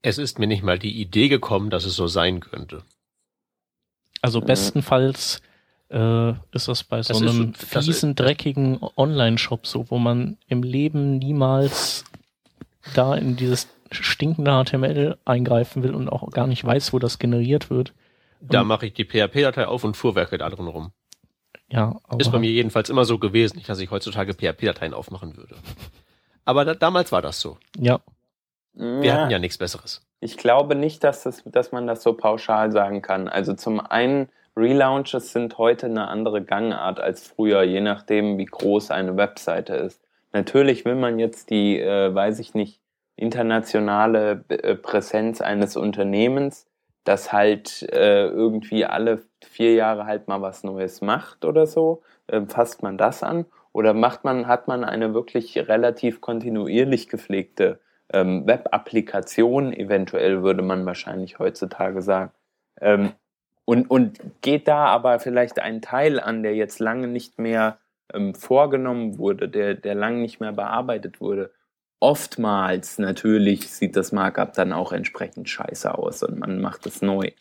Es ist mir nicht mal die Idee gekommen, dass es so sein könnte. Also bestenfalls äh, ist das bei so das einem ist, fiesen, dreckigen Online-Shop so, wo man im Leben niemals da in dieses stinkender HTML eingreifen will und auch gar nicht weiß, wo das generiert wird. Da mache ich die PHP-Datei auf und fuhrwerke da drin rum. Ja, aber Ist bei mir jedenfalls immer so gewesen, nicht, dass ich heutzutage PHP-Dateien aufmachen würde. Aber da, damals war das so. ja, Wir hatten ja nichts Besseres. Ich glaube nicht, dass, das, dass man das so pauschal sagen kann. Also zum einen, Relaunches sind heute eine andere Gangart als früher, je nachdem, wie groß eine Webseite ist. Natürlich will man jetzt die, äh, weiß ich nicht, internationale äh, Präsenz eines Unternehmens, das halt äh, irgendwie alle vier Jahre halt mal was Neues macht oder so. Äh, fasst man das an? Oder macht man, hat man eine wirklich relativ kontinuierlich gepflegte ähm, Web-Applikation, eventuell würde man wahrscheinlich heutzutage sagen. Ähm, und, und geht da aber vielleicht ein Teil an, der jetzt lange nicht mehr ähm, vorgenommen wurde, der, der lange nicht mehr bearbeitet wurde. Oftmals natürlich sieht das Markup dann auch entsprechend scheiße aus und man macht es neu.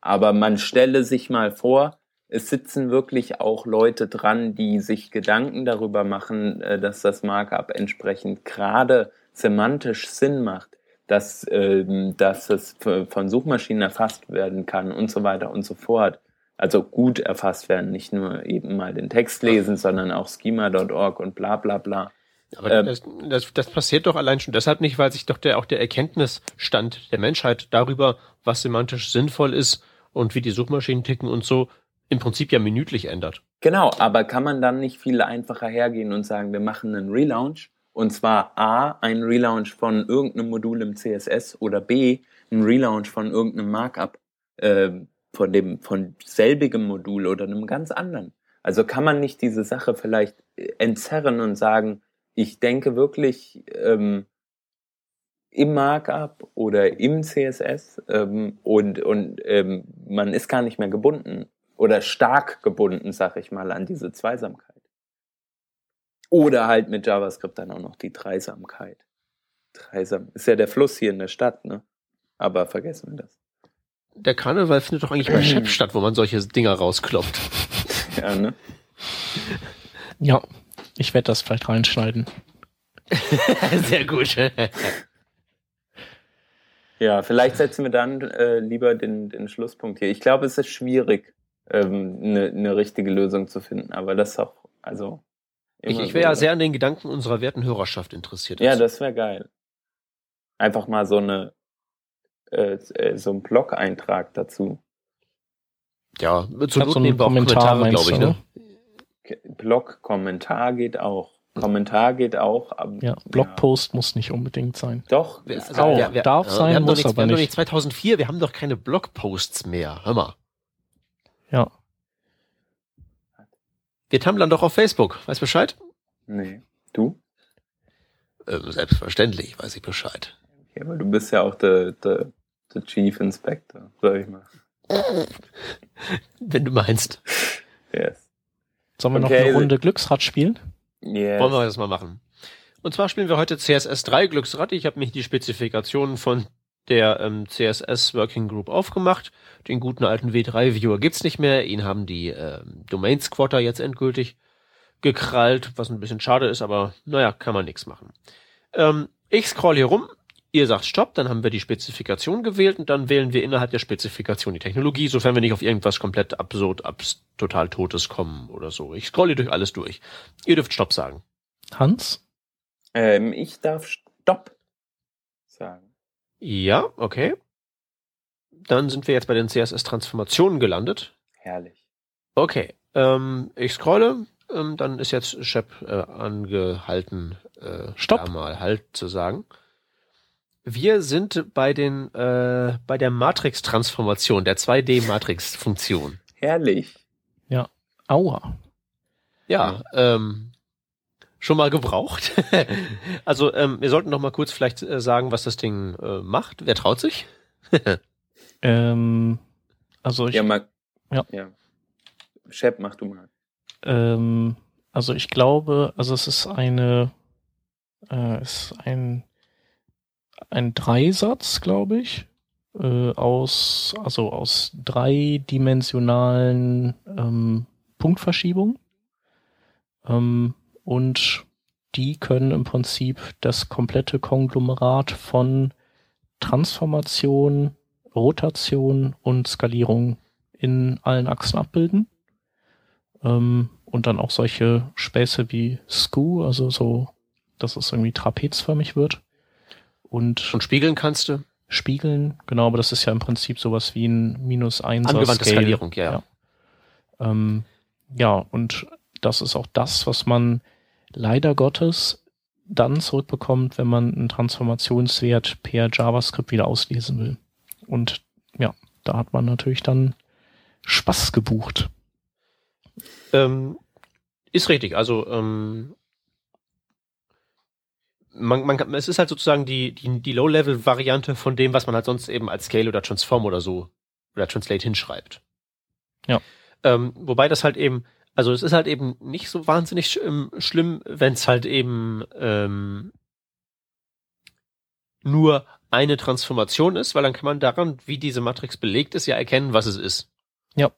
Aber man stelle sich mal vor, es sitzen wirklich auch Leute dran, die sich Gedanken darüber machen, äh, dass das Markup entsprechend gerade semantisch Sinn macht, dass, ähm, dass es von Suchmaschinen erfasst werden kann und so weiter und so fort. Also gut erfasst werden, nicht nur eben mal den Text lesen, sondern auch schema.org und bla bla bla. Aber Ähm. das, das, das passiert doch allein schon deshalb nicht, weil sich doch der, auch der Erkenntnisstand der Menschheit darüber, was semantisch sinnvoll ist und wie die Suchmaschinen ticken und so, im Prinzip ja minütlich ändert. Genau, aber kann man dann nicht viel einfacher hergehen und sagen, wir machen einen Relaunch und zwar A, ein Relaunch von irgendeinem Modul im CSS oder B, ein Relaunch von irgendeinem Markup, äh, von dem, von selbigem Modul oder einem ganz anderen. Also kann man nicht diese Sache vielleicht äh, entzerren und sagen, ich denke wirklich ähm, im Markup oder im CSS ähm, und, und ähm, man ist gar nicht mehr gebunden oder stark gebunden, sag ich mal, an diese Zweisamkeit. Oder halt mit JavaScript dann auch noch die Dreisamkeit. Dreisam ist ja der Fluss hier in der Stadt, ne? Aber vergessen wir das. Der Karneval findet doch eigentlich bei Chef statt, wo man solche Dinger rauskloppt. Ja, ne? ja, ich werde das vielleicht reinschneiden. Sehr gut. Ja, vielleicht setzen wir dann äh, lieber den, den Schlusspunkt hier. Ich glaube, es ist schwierig, ähm, eine ne richtige Lösung zu finden, aber das ist auch, also. Ich, ich wäre ja sehr an den Gedanken unserer werten Hörerschaft interessiert. Ja, das wäre geil. Einfach mal so eine, äh, äh, so ein Blog-Eintrag dazu. ja, zur Glaub, Not so nehmen wir auch Kommentare, glaube ich. Ne? Blog-Kommentar geht auch. Kommentar geht auch. aber- Ja, Blogpost muss nicht unbedingt sein. Doch, Wir- ist also, auch. wir- darf wir sein, haben doch muss nicht, aber wir haben doch nicht. nicht 2004, wir haben doch keine Blogposts mehr. Hör mal. Ja, Wir tumblern doch auf Facebook. Weißt Bescheid? Nee. Du? Ähm, selbstverständlich weiß ich Bescheid. Ja, aber du bist ja auch der, der, der Chief Inspector, sag ich mal. Wenn du meinst. Yes. sollen wir noch Okay. eine Runde Glücksrad spielen? yes. Wollen wir das mal machen. Und zwar spielen wir heute CSS 3 Glücksrad. Ich habe mich die Spezifikationen von der ähm, CSS Working Group aufgemacht. Den guten alten W3-Viewer gibt's nicht mehr. Ihn haben die ähm, Domain-Squatter jetzt endgültig gekrallt, was ein bisschen schade ist, aber naja, kann man nichts machen. Ähm, ich scroll hier rum. Ihr sagt Stopp, dann haben wir die Spezifikation gewählt und dann wählen wir innerhalb der Spezifikation die Technologie, sofern wir nicht auf irgendwas komplett absurd, abs total Totes kommen oder so. Ich scrolle durch alles durch. Ihr dürft Stopp sagen. Hans? Ähm, ich darf Stopp sagen. Ja, okay. Dann sind wir jetzt bei den CSS-Transformationen gelandet. Herrlich. Okay, ähm, ich scrolle. Ähm, dann ist jetzt Shep äh, angehalten, äh, Stopp. da mal Halt zu sagen. Wir sind bei den äh, bei der Matrix-Transformation, der 2D-Matrix-Funktion. Herrlich. Aua. Ja, ähm, schon mal gebraucht. also ähm, wir sollten noch mal kurz vielleicht äh, sagen, was das Ding äh, macht. Wer traut sich? Ähm, also ich, Ja, mal. Ja. ja. Shep, mach du mal. ähm, also ich glaube, also es ist eine, äh, ist ein, ein Dreisatz, glaube ich, äh, aus, also aus dreidimensionalen ähm, Punktverschiebungen. Ähm, und die können im Prinzip das komplette Konglomerat von Transformation, Rotation und Skalierung in allen Achsen abbilden. Ähm, und dann auch solche Späße wie Skew, also so, dass es irgendwie trapezförmig wird. Und, Und spiegeln kannst du? spiegeln, genau, aber das ist ja im Prinzip sowas wie ein minus 1 Angewandte Scale. Skalierung, ja. ja. Ähm, ja, und das ist auch das, was man leider Gottes dann zurückbekommt, wenn man einen Transformationswert per JavaScript wieder auslesen will. Und ja, da hat man natürlich dann Spaß gebucht. Ähm, ist richtig. Also ähm, man, man kann, es ist halt sozusagen die, die, die Low-Level-Variante von dem, was man halt sonst eben als Scale oder Transform oder so oder Translate hinschreibt. Ja. Ähm, wobei das halt eben, also es ist halt eben nicht so wahnsinnig sch ähm, schlimm, wenn es halt eben ähm, nur eine Transformation ist, weil dann kann man daran, wie diese Matrix belegt ist, ja erkennen, was es ist. Ja.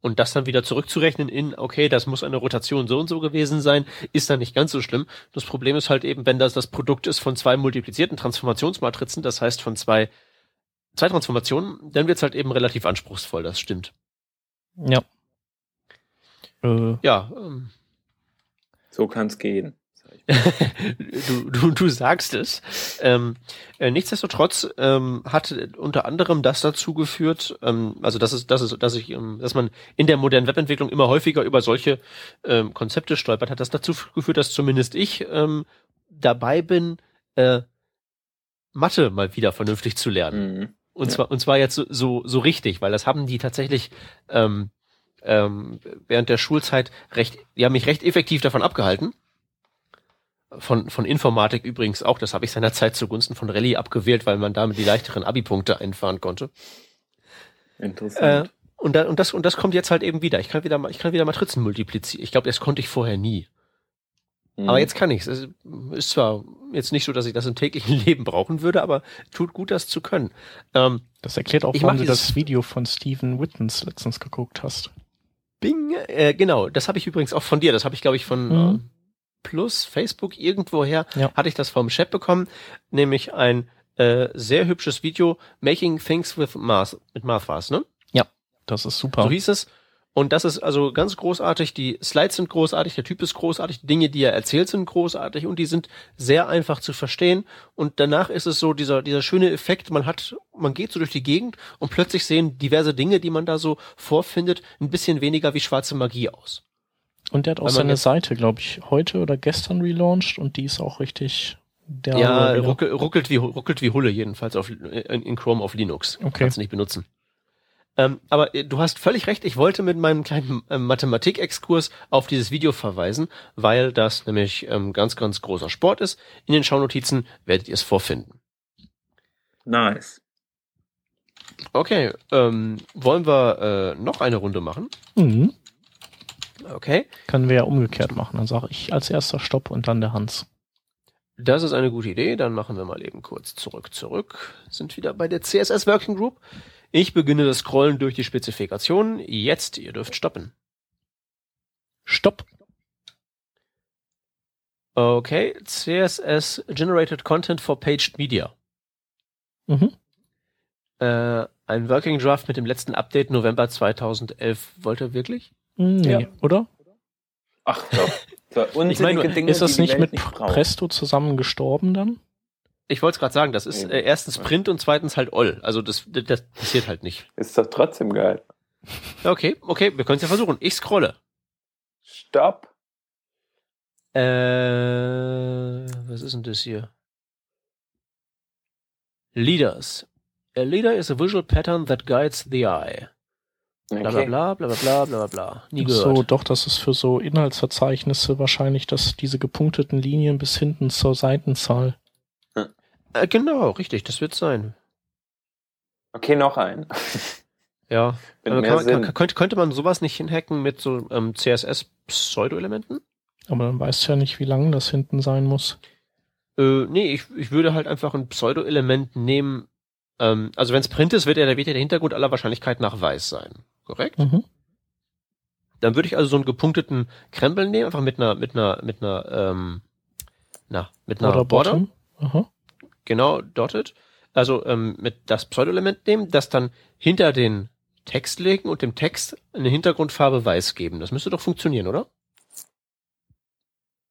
Und das dann wieder zurückzurechnen in, okay, das muss eine Rotation so und so gewesen sein, ist dann nicht ganz so schlimm. Das Problem ist halt eben, wenn das das Produkt ist von zwei multiplizierten Transformationsmatrizen, das heißt von zwei, zwei Transformationen, dann wird's halt eben relativ anspruchsvoll, das stimmt. Ja. Äh, Ja, ähm, So kann's gehen. du, du, du sagst es. Ähm, äh, nichtsdestotrotz ähm, hat unter anderem das dazu geführt, ähm, also das ist, das ist, dass ich, ähm, dass man in der modernen Webentwicklung immer häufiger über solche ähm, Konzepte stolpert, hat das dazu geführt, dass zumindest ich ähm, dabei bin, äh, Mathe mal wieder vernünftig zu lernen. Mhm. Und Ja. zwar, und zwar jetzt so, so, so richtig, weil das haben die tatsächlich ähm, ähm, während der Schulzeit recht, die haben mich recht effektiv davon abgehalten. Von, von Informatik übrigens auch, das habe ich seinerzeit zugunsten von Rallye abgewählt, weil man damit die leichteren Abi-Punkte einfahren konnte. Äh, Interessant. und, da, und, das, und das kommt jetzt halt eben wieder. Ich kann wieder, ich kann wieder Matrizen multiplizieren. Ich glaube, das konnte ich vorher nie. Mhm. Aber jetzt kann ich's. Es ist zwar jetzt nicht so, dass ich das im täglichen Leben brauchen würde, aber tut gut, das zu können. Ähm, das erklärt auch, Ich warum du das Video von Steven Wittens letztens geguckt hast. Bing, äh, genau, das habe ich übrigens auch von dir, das habe ich glaube ich von Mhm. äh, Plus, Facebook, irgendwoher, Ja. hatte ich das vom Chat bekommen, nämlich ein äh, sehr hübsches Video, Making Things with Math, mit Math war's, ne? Das ist super. So hieß es. Und das ist also ganz großartig, die Slides sind großartig, der Typ ist großartig, die Dinge, die er erzählt, sind großartig und die sind sehr einfach zu verstehen. Und danach ist es so dieser, dieser schöne Effekt, man hat, man geht so durch die Gegend und plötzlich sehen diverse Dinge, die man da so vorfindet, ein bisschen weniger wie schwarze Magie aus. Und der hat auch seine jetzt- Seite, glaube ich, heute oder gestern relaunched und die ist auch richtig der Ja, ruckelt wie ruckelt wie Hulle jedenfalls auf in, in Chrome auf Linux. Okay. Kannst du nicht benutzen. Ähm, aber äh, du hast völlig recht. Ich wollte mit meinem kleinen ähm, Mathematik-Exkurs auf dieses Video verweisen, weil das nämlich ähm, ganz ganz großer Sport ist. In den Schaunotizen werdet ihr es vorfinden. nice. Okay, ähm, wollen wir äh, noch eine Runde machen? Mhm. Okay, Können wir ja umgekehrt machen. Dann sage ich als erster Stopp und dann der Hans. das ist eine gute Idee. Dann machen wir mal eben kurz zurück, zurück. Sind wieder bei der CSS Working Group. Ich beginne das Scrollen durch die Spezifikationen. Jetzt, ihr dürft stoppen. Stopp. Okay, CSS Generated Content for Paged Media. Mhm. Äh, ein Working Draft mit dem letzten Update November 2011. Wollt ihr wirklich? Nee, Ja. oder? Ach doch. So, unsinnige meine ist das nicht Welt mit braucht. Presto zusammen gestorben dann? Ich wollte es gerade sagen, das ist äh, erstens Print und zweitens halt Oll. Also das, das, das passiert halt nicht. Ist doch trotzdem geil. Okay, okay, wir können es ja versuchen. Ich scrolle. Stopp. Äh, was ist denn das hier? Leaders. A leader is a visual pattern that guides the eye. Bla bla bla bla bla bla bla bla. Nie gehört. So, doch, das ist für so Inhaltsverzeichnisse wahrscheinlich, dass diese gepunkteten Linien bis hinten zur Seitenzahl. Äh, genau, richtig, das wird sein. Okay, noch ein. Ja. Mehr kann kann, könnte, könnte man sowas nicht hinhacken mit so ähm, CSS-Pseudo-Elementen? Aber dann weißt du ja nicht, wie lang das hinten sein muss. Äh, nee, ich, ich würde halt einfach ein Pseudo-Element nehmen. Ähm, also wenn es Print ist, wird, ja, wird ja der Hintergrund aller Wahrscheinlichkeit nach weiß sein. Korrekt? Mhm. Dann würde ich also so einen gepunkteten Krempel nehmen, einfach mit einer, mit einer, mit einer, ähm, na, mit einer Oder Border. Bottom. Aha. Genau, dotted. Also ähm, mit das Pseudo-Element nehmen, das dann hinter den Text legen und dem Text eine Hintergrundfarbe weiß geben. Das müsste doch funktionieren, oder?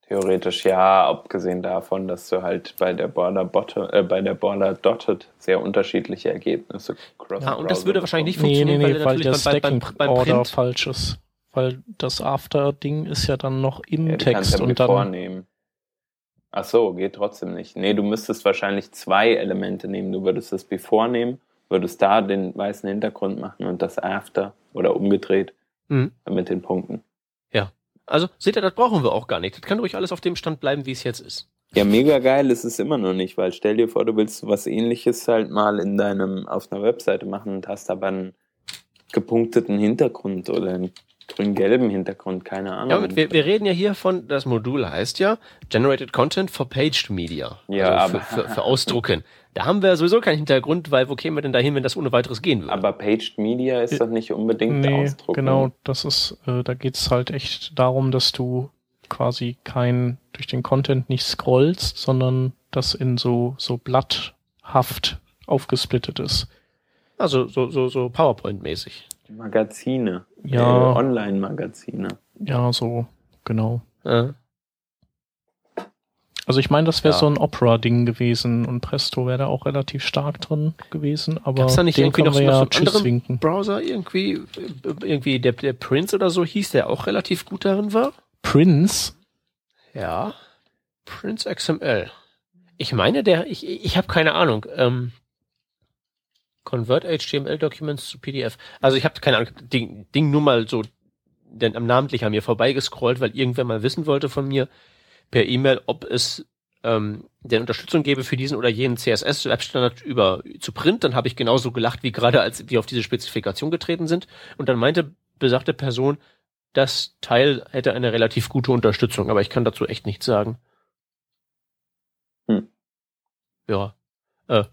Theoretisch ja, abgesehen davon, dass du halt bei der Border Bottom, äh, bei der Border Dotted sehr unterschiedliche Ergebnisse cross Ja, und das würde wahrscheinlich nicht funktionieren, nee, nee, nee, weil, weil der Stacking beim, beim, Order Print falsch ist. Weil das After-Ding ist ja dann noch im ja, Text und dann. Vornehmen. Ach so, geht trotzdem nicht. Nee, du müsstest wahrscheinlich zwei Elemente nehmen. Du würdest das Before nehmen, würdest da den weißen Hintergrund machen und das After oder umgedreht mhm. mit den Punkten. Ja. Also, seht ihr, das brauchen wir auch gar nicht. Das kann ruhig alles auf dem Stand bleiben, wie es jetzt ist. Ja, mega geil ist es immer noch nicht, weil stell dir vor, du willst was ähnliches halt mal in deinem, auf einer Webseite machen und hast aber einen gepunkteten Hintergrund oder einen grün-gelben Hintergrund, keine Ahnung. Ja, wir, wir, reden ja hier von, das Modul heißt ja Generated Content for Paged Media. Ja, also aber für, für, für Ausdrucken. Da haben wir sowieso keinen Hintergrund, weil wo kämen wir denn dahin, wenn das ohne weiteres gehen würde? Aber Paged Media ist doch nicht unbedingt nee, Ausdruck. Genau, das ist, äh, da geht's halt echt darum, dass du quasi kein durch den Content nicht scrollst, sondern das in so so blatthaft aufgesplittet ist. Also so so so PowerPoint-mäßig. Magazine. Ja. Äh, Online-Magazine. Ja, so, genau. Ja. Also ich meine, das wäre ja. so ein Opera-Ding gewesen und Presto wäre da auch relativ stark drin gewesen, aber Gab's da nicht irgendwie noch, so, ja noch so anderen winken. Browser irgendwie, irgendwie der, der Prince oder so hieß, der auch relativ gut darin war? Prince? Ja. Prince XML. Ich meine, der, ich, ich habe keine Ahnung. Ähm, Convert HTML Documents zu PDF. Also ich habe keine Ahnung, Ding, Ding nur mal so denn am namentlich an mir vorbeigescrollt, weil irgendwer mal wissen wollte von mir per E-Mail, ob es ähm, denn Unterstützung gebe für diesen oder jenen CSS Webstandard über zu Print. Dann habe ich genauso gelacht wie gerade, als wir auf diese Spezifikation getreten sind. Und dann meinte besagte Person, das Teil hätte eine relativ gute Unterstützung, aber ich kann dazu echt nichts sagen. Hm. Ja. Äh,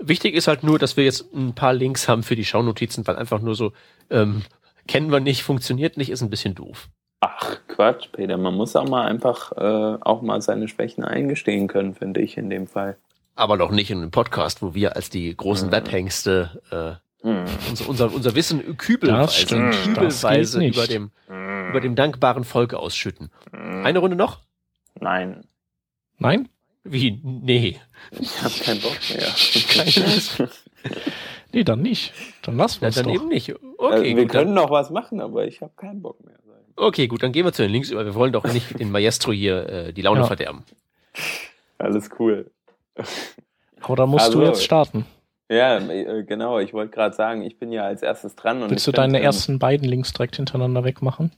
Wichtig ist halt nur, dass wir jetzt ein paar Links haben für die Schaunotizen, weil einfach nur so, ähm, kennen wir nicht, funktioniert nicht, ist ein bisschen doof. Ach, Quatsch, Peter. Man muss auch mal einfach äh, auch mal seine Schwächen eingestehen können, finde ich in dem Fall. Aber doch nicht in einem Podcast, wo wir als die großen mhm. Webhengste äh, mhm. unser, unser, unser Wissen kübelweise, kübelweise über, dem, mhm. über dem dankbaren Volk ausschütten. Mhm. Eine Runde noch? Nein. Nein? Wie? Nee. Ich hab keinen Bock mehr. Keines. nee, dann nicht. Dann lassen wir es ja, dann doch. eben nicht. Okay, also, wir gut, können noch was machen, aber ich habe keinen Bock mehr. Okay, gut, dann gehen wir zu den Links über. Wir wollen doch nicht den Maestro hier äh, die Laune ja. verderben. Alles cool. Aber da musst also, du jetzt starten. Ja, äh, genau. Ich wollte gerade sagen, ich bin ja als erstes dran. Und Willst du deine ersten beiden Links direkt hintereinander wegmachen?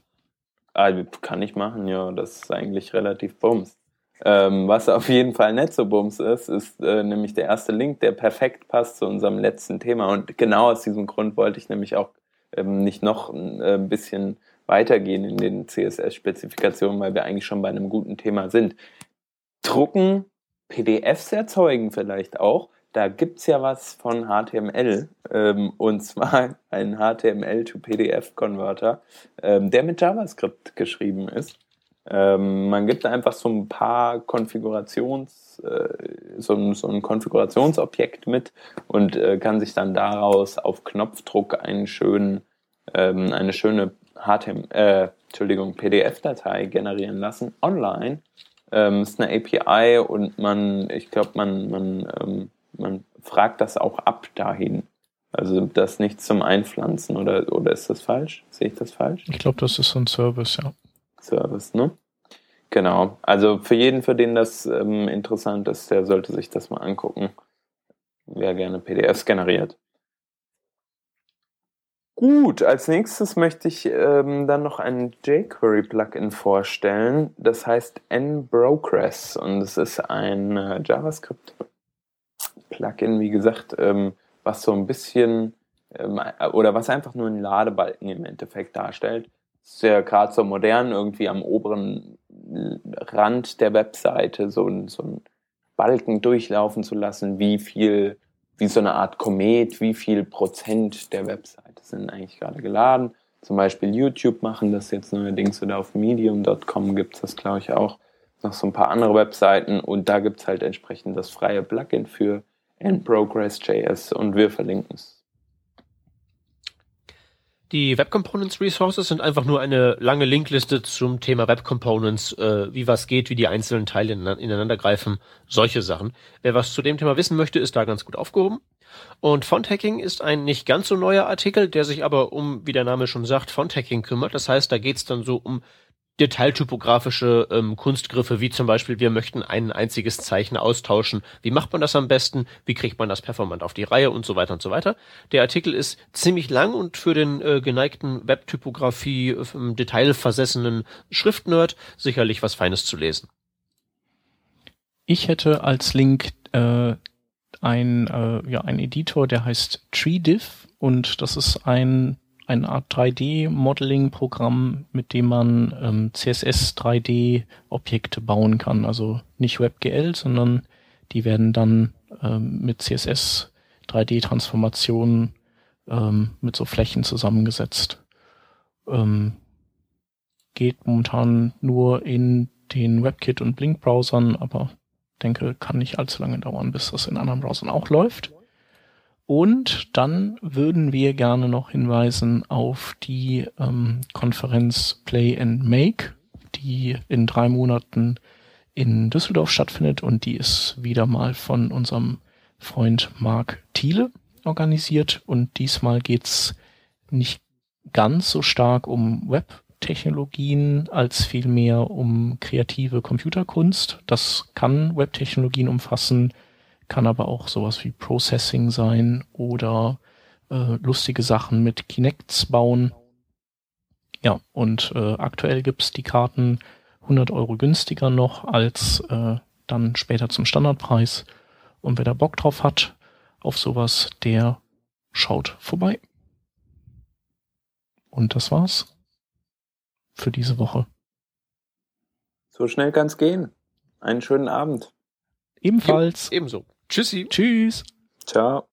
Ah, kann ich machen, ja. Das ist eigentlich relativ bums. Ähm, was auf jeden Fall nicht so bums ist, ist äh, nämlich der erste Link, der perfekt passt zu unserem letzten Thema. Und genau aus diesem Grund wollte ich nämlich auch ähm, nicht noch äh, ein bisschen weitergehen in den CSS-Spezifikationen, weil wir eigentlich schon bei einem guten Thema sind. Drucken, PDFs erzeugen vielleicht auch. Da gibt's ja was von HTML, ähm, und zwar ein HTML-to-PDF-Converter, ähm, der mit JavaScript geschrieben ist. Ähm, man gibt einfach so ein paar Konfigurations, äh, so, so ein Konfigurationsobjekt mit und äh, kann sich dann daraus auf Knopfdruck einen schönen, ähm, eine schöne HTML, äh, Entschuldigung, PDF-Datei generieren lassen online. Ähm, ist eine API und man, ich glaube, man, man, ähm, man fragt das auch ab dahin. Also das nicht zum Einpflanzen oder, oder ist das falsch? Sehe ich das falsch? Ich glaube, das ist so ein Service, ja. Service, ne? Genau. Also für jeden, für den das ähm, interessant ist, der sollte sich das mal angucken. Wer gerne PDFs generiert. Gut, als nächstes möchte ich ähm, dann noch ein jQuery-Plugin vorstellen. Das heißt nBrokress und es ist ein äh, JavaScript-Plugin, wie gesagt, ähm, was so ein bisschen ähm, oder was einfach nur einen Ladebalken im Endeffekt darstellt ja gerade so modern, irgendwie am oberen Rand der Webseite so, so ein Balken durchlaufen zu lassen, wie viel, wie so eine Art Komet, wie viel Prozent der Webseite sind eigentlich gerade geladen. Zum Beispiel YouTube machen das jetzt neuerdings oder auf medium.com gibt es das, glaube ich, auch. Noch so ein paar andere Webseiten und da gibt es halt entsprechend das freie Plugin für nprogress.js und wir verlinken es. Die Web Components Resources sind einfach nur eine lange Linkliste zum Thema Web Components, äh, wie was geht, wie die einzelnen Teile ineinander greifen, solche Sachen. Wer was zu dem Thema wissen möchte, ist da ganz gut aufgehoben. Und Font-Hacking ist ein nicht ganz so neuer Artikel, der sich aber um, wie der Name schon sagt, Font-Hacking kümmert. Das heißt, da geht's dann so um detailtypografische ähm, Kunstgriffe, wie zum Beispiel, wir möchten ein einziges Zeichen austauschen. Wie macht man das am besten? Wie kriegt man das performant auf die Reihe und so weiter und so weiter. Der Artikel ist ziemlich lang und für den äh, geneigten Webtypografie äh, detailversessenen Schriftnerd sicherlich was Feines zu lesen. Ich hätte als Link äh, ein, äh, ja, ein Editor, der heißt TreeDiff und das ist ein eine Art 3D-Modeling-Programm, mit dem man ähm, CSS 3D-Objekte bauen kann. Also nicht WebGL, sondern die werden dann ähm, mit CSS 3D-Transformationen ähm, mit so Flächen zusammengesetzt. Ähm, geht momentan nur in den WebKit und Blink-Browsern, aber denke, kann nicht allzu lange dauern, bis das in anderen Browsern auch läuft. Und dann würden wir gerne noch hinweisen auf die ähm, Konferenz Play and Make, die in drei Monaten in Düsseldorf stattfindet und die ist wieder mal von unserem Freund Marc Thiele organisiert und diesmal geht's nicht ganz so stark um Webtechnologien als vielmehr um kreative Computerkunst. Das kann Webtechnologien umfassen, kann aber auch sowas wie Processing sein oder äh, lustige Sachen mit Kinects bauen. Ja, und äh, aktuell gibt's die Karten 100 Euro günstiger noch als äh, dann später zum Standardpreis. Und wer da Bock drauf hat, auf sowas, der schaut vorbei. Und das war's für diese Woche. So schnell kann's gehen. Einen schönen Abend. Ebenfalls. Ebenso. Tschüssi. Tschüss. Ciao.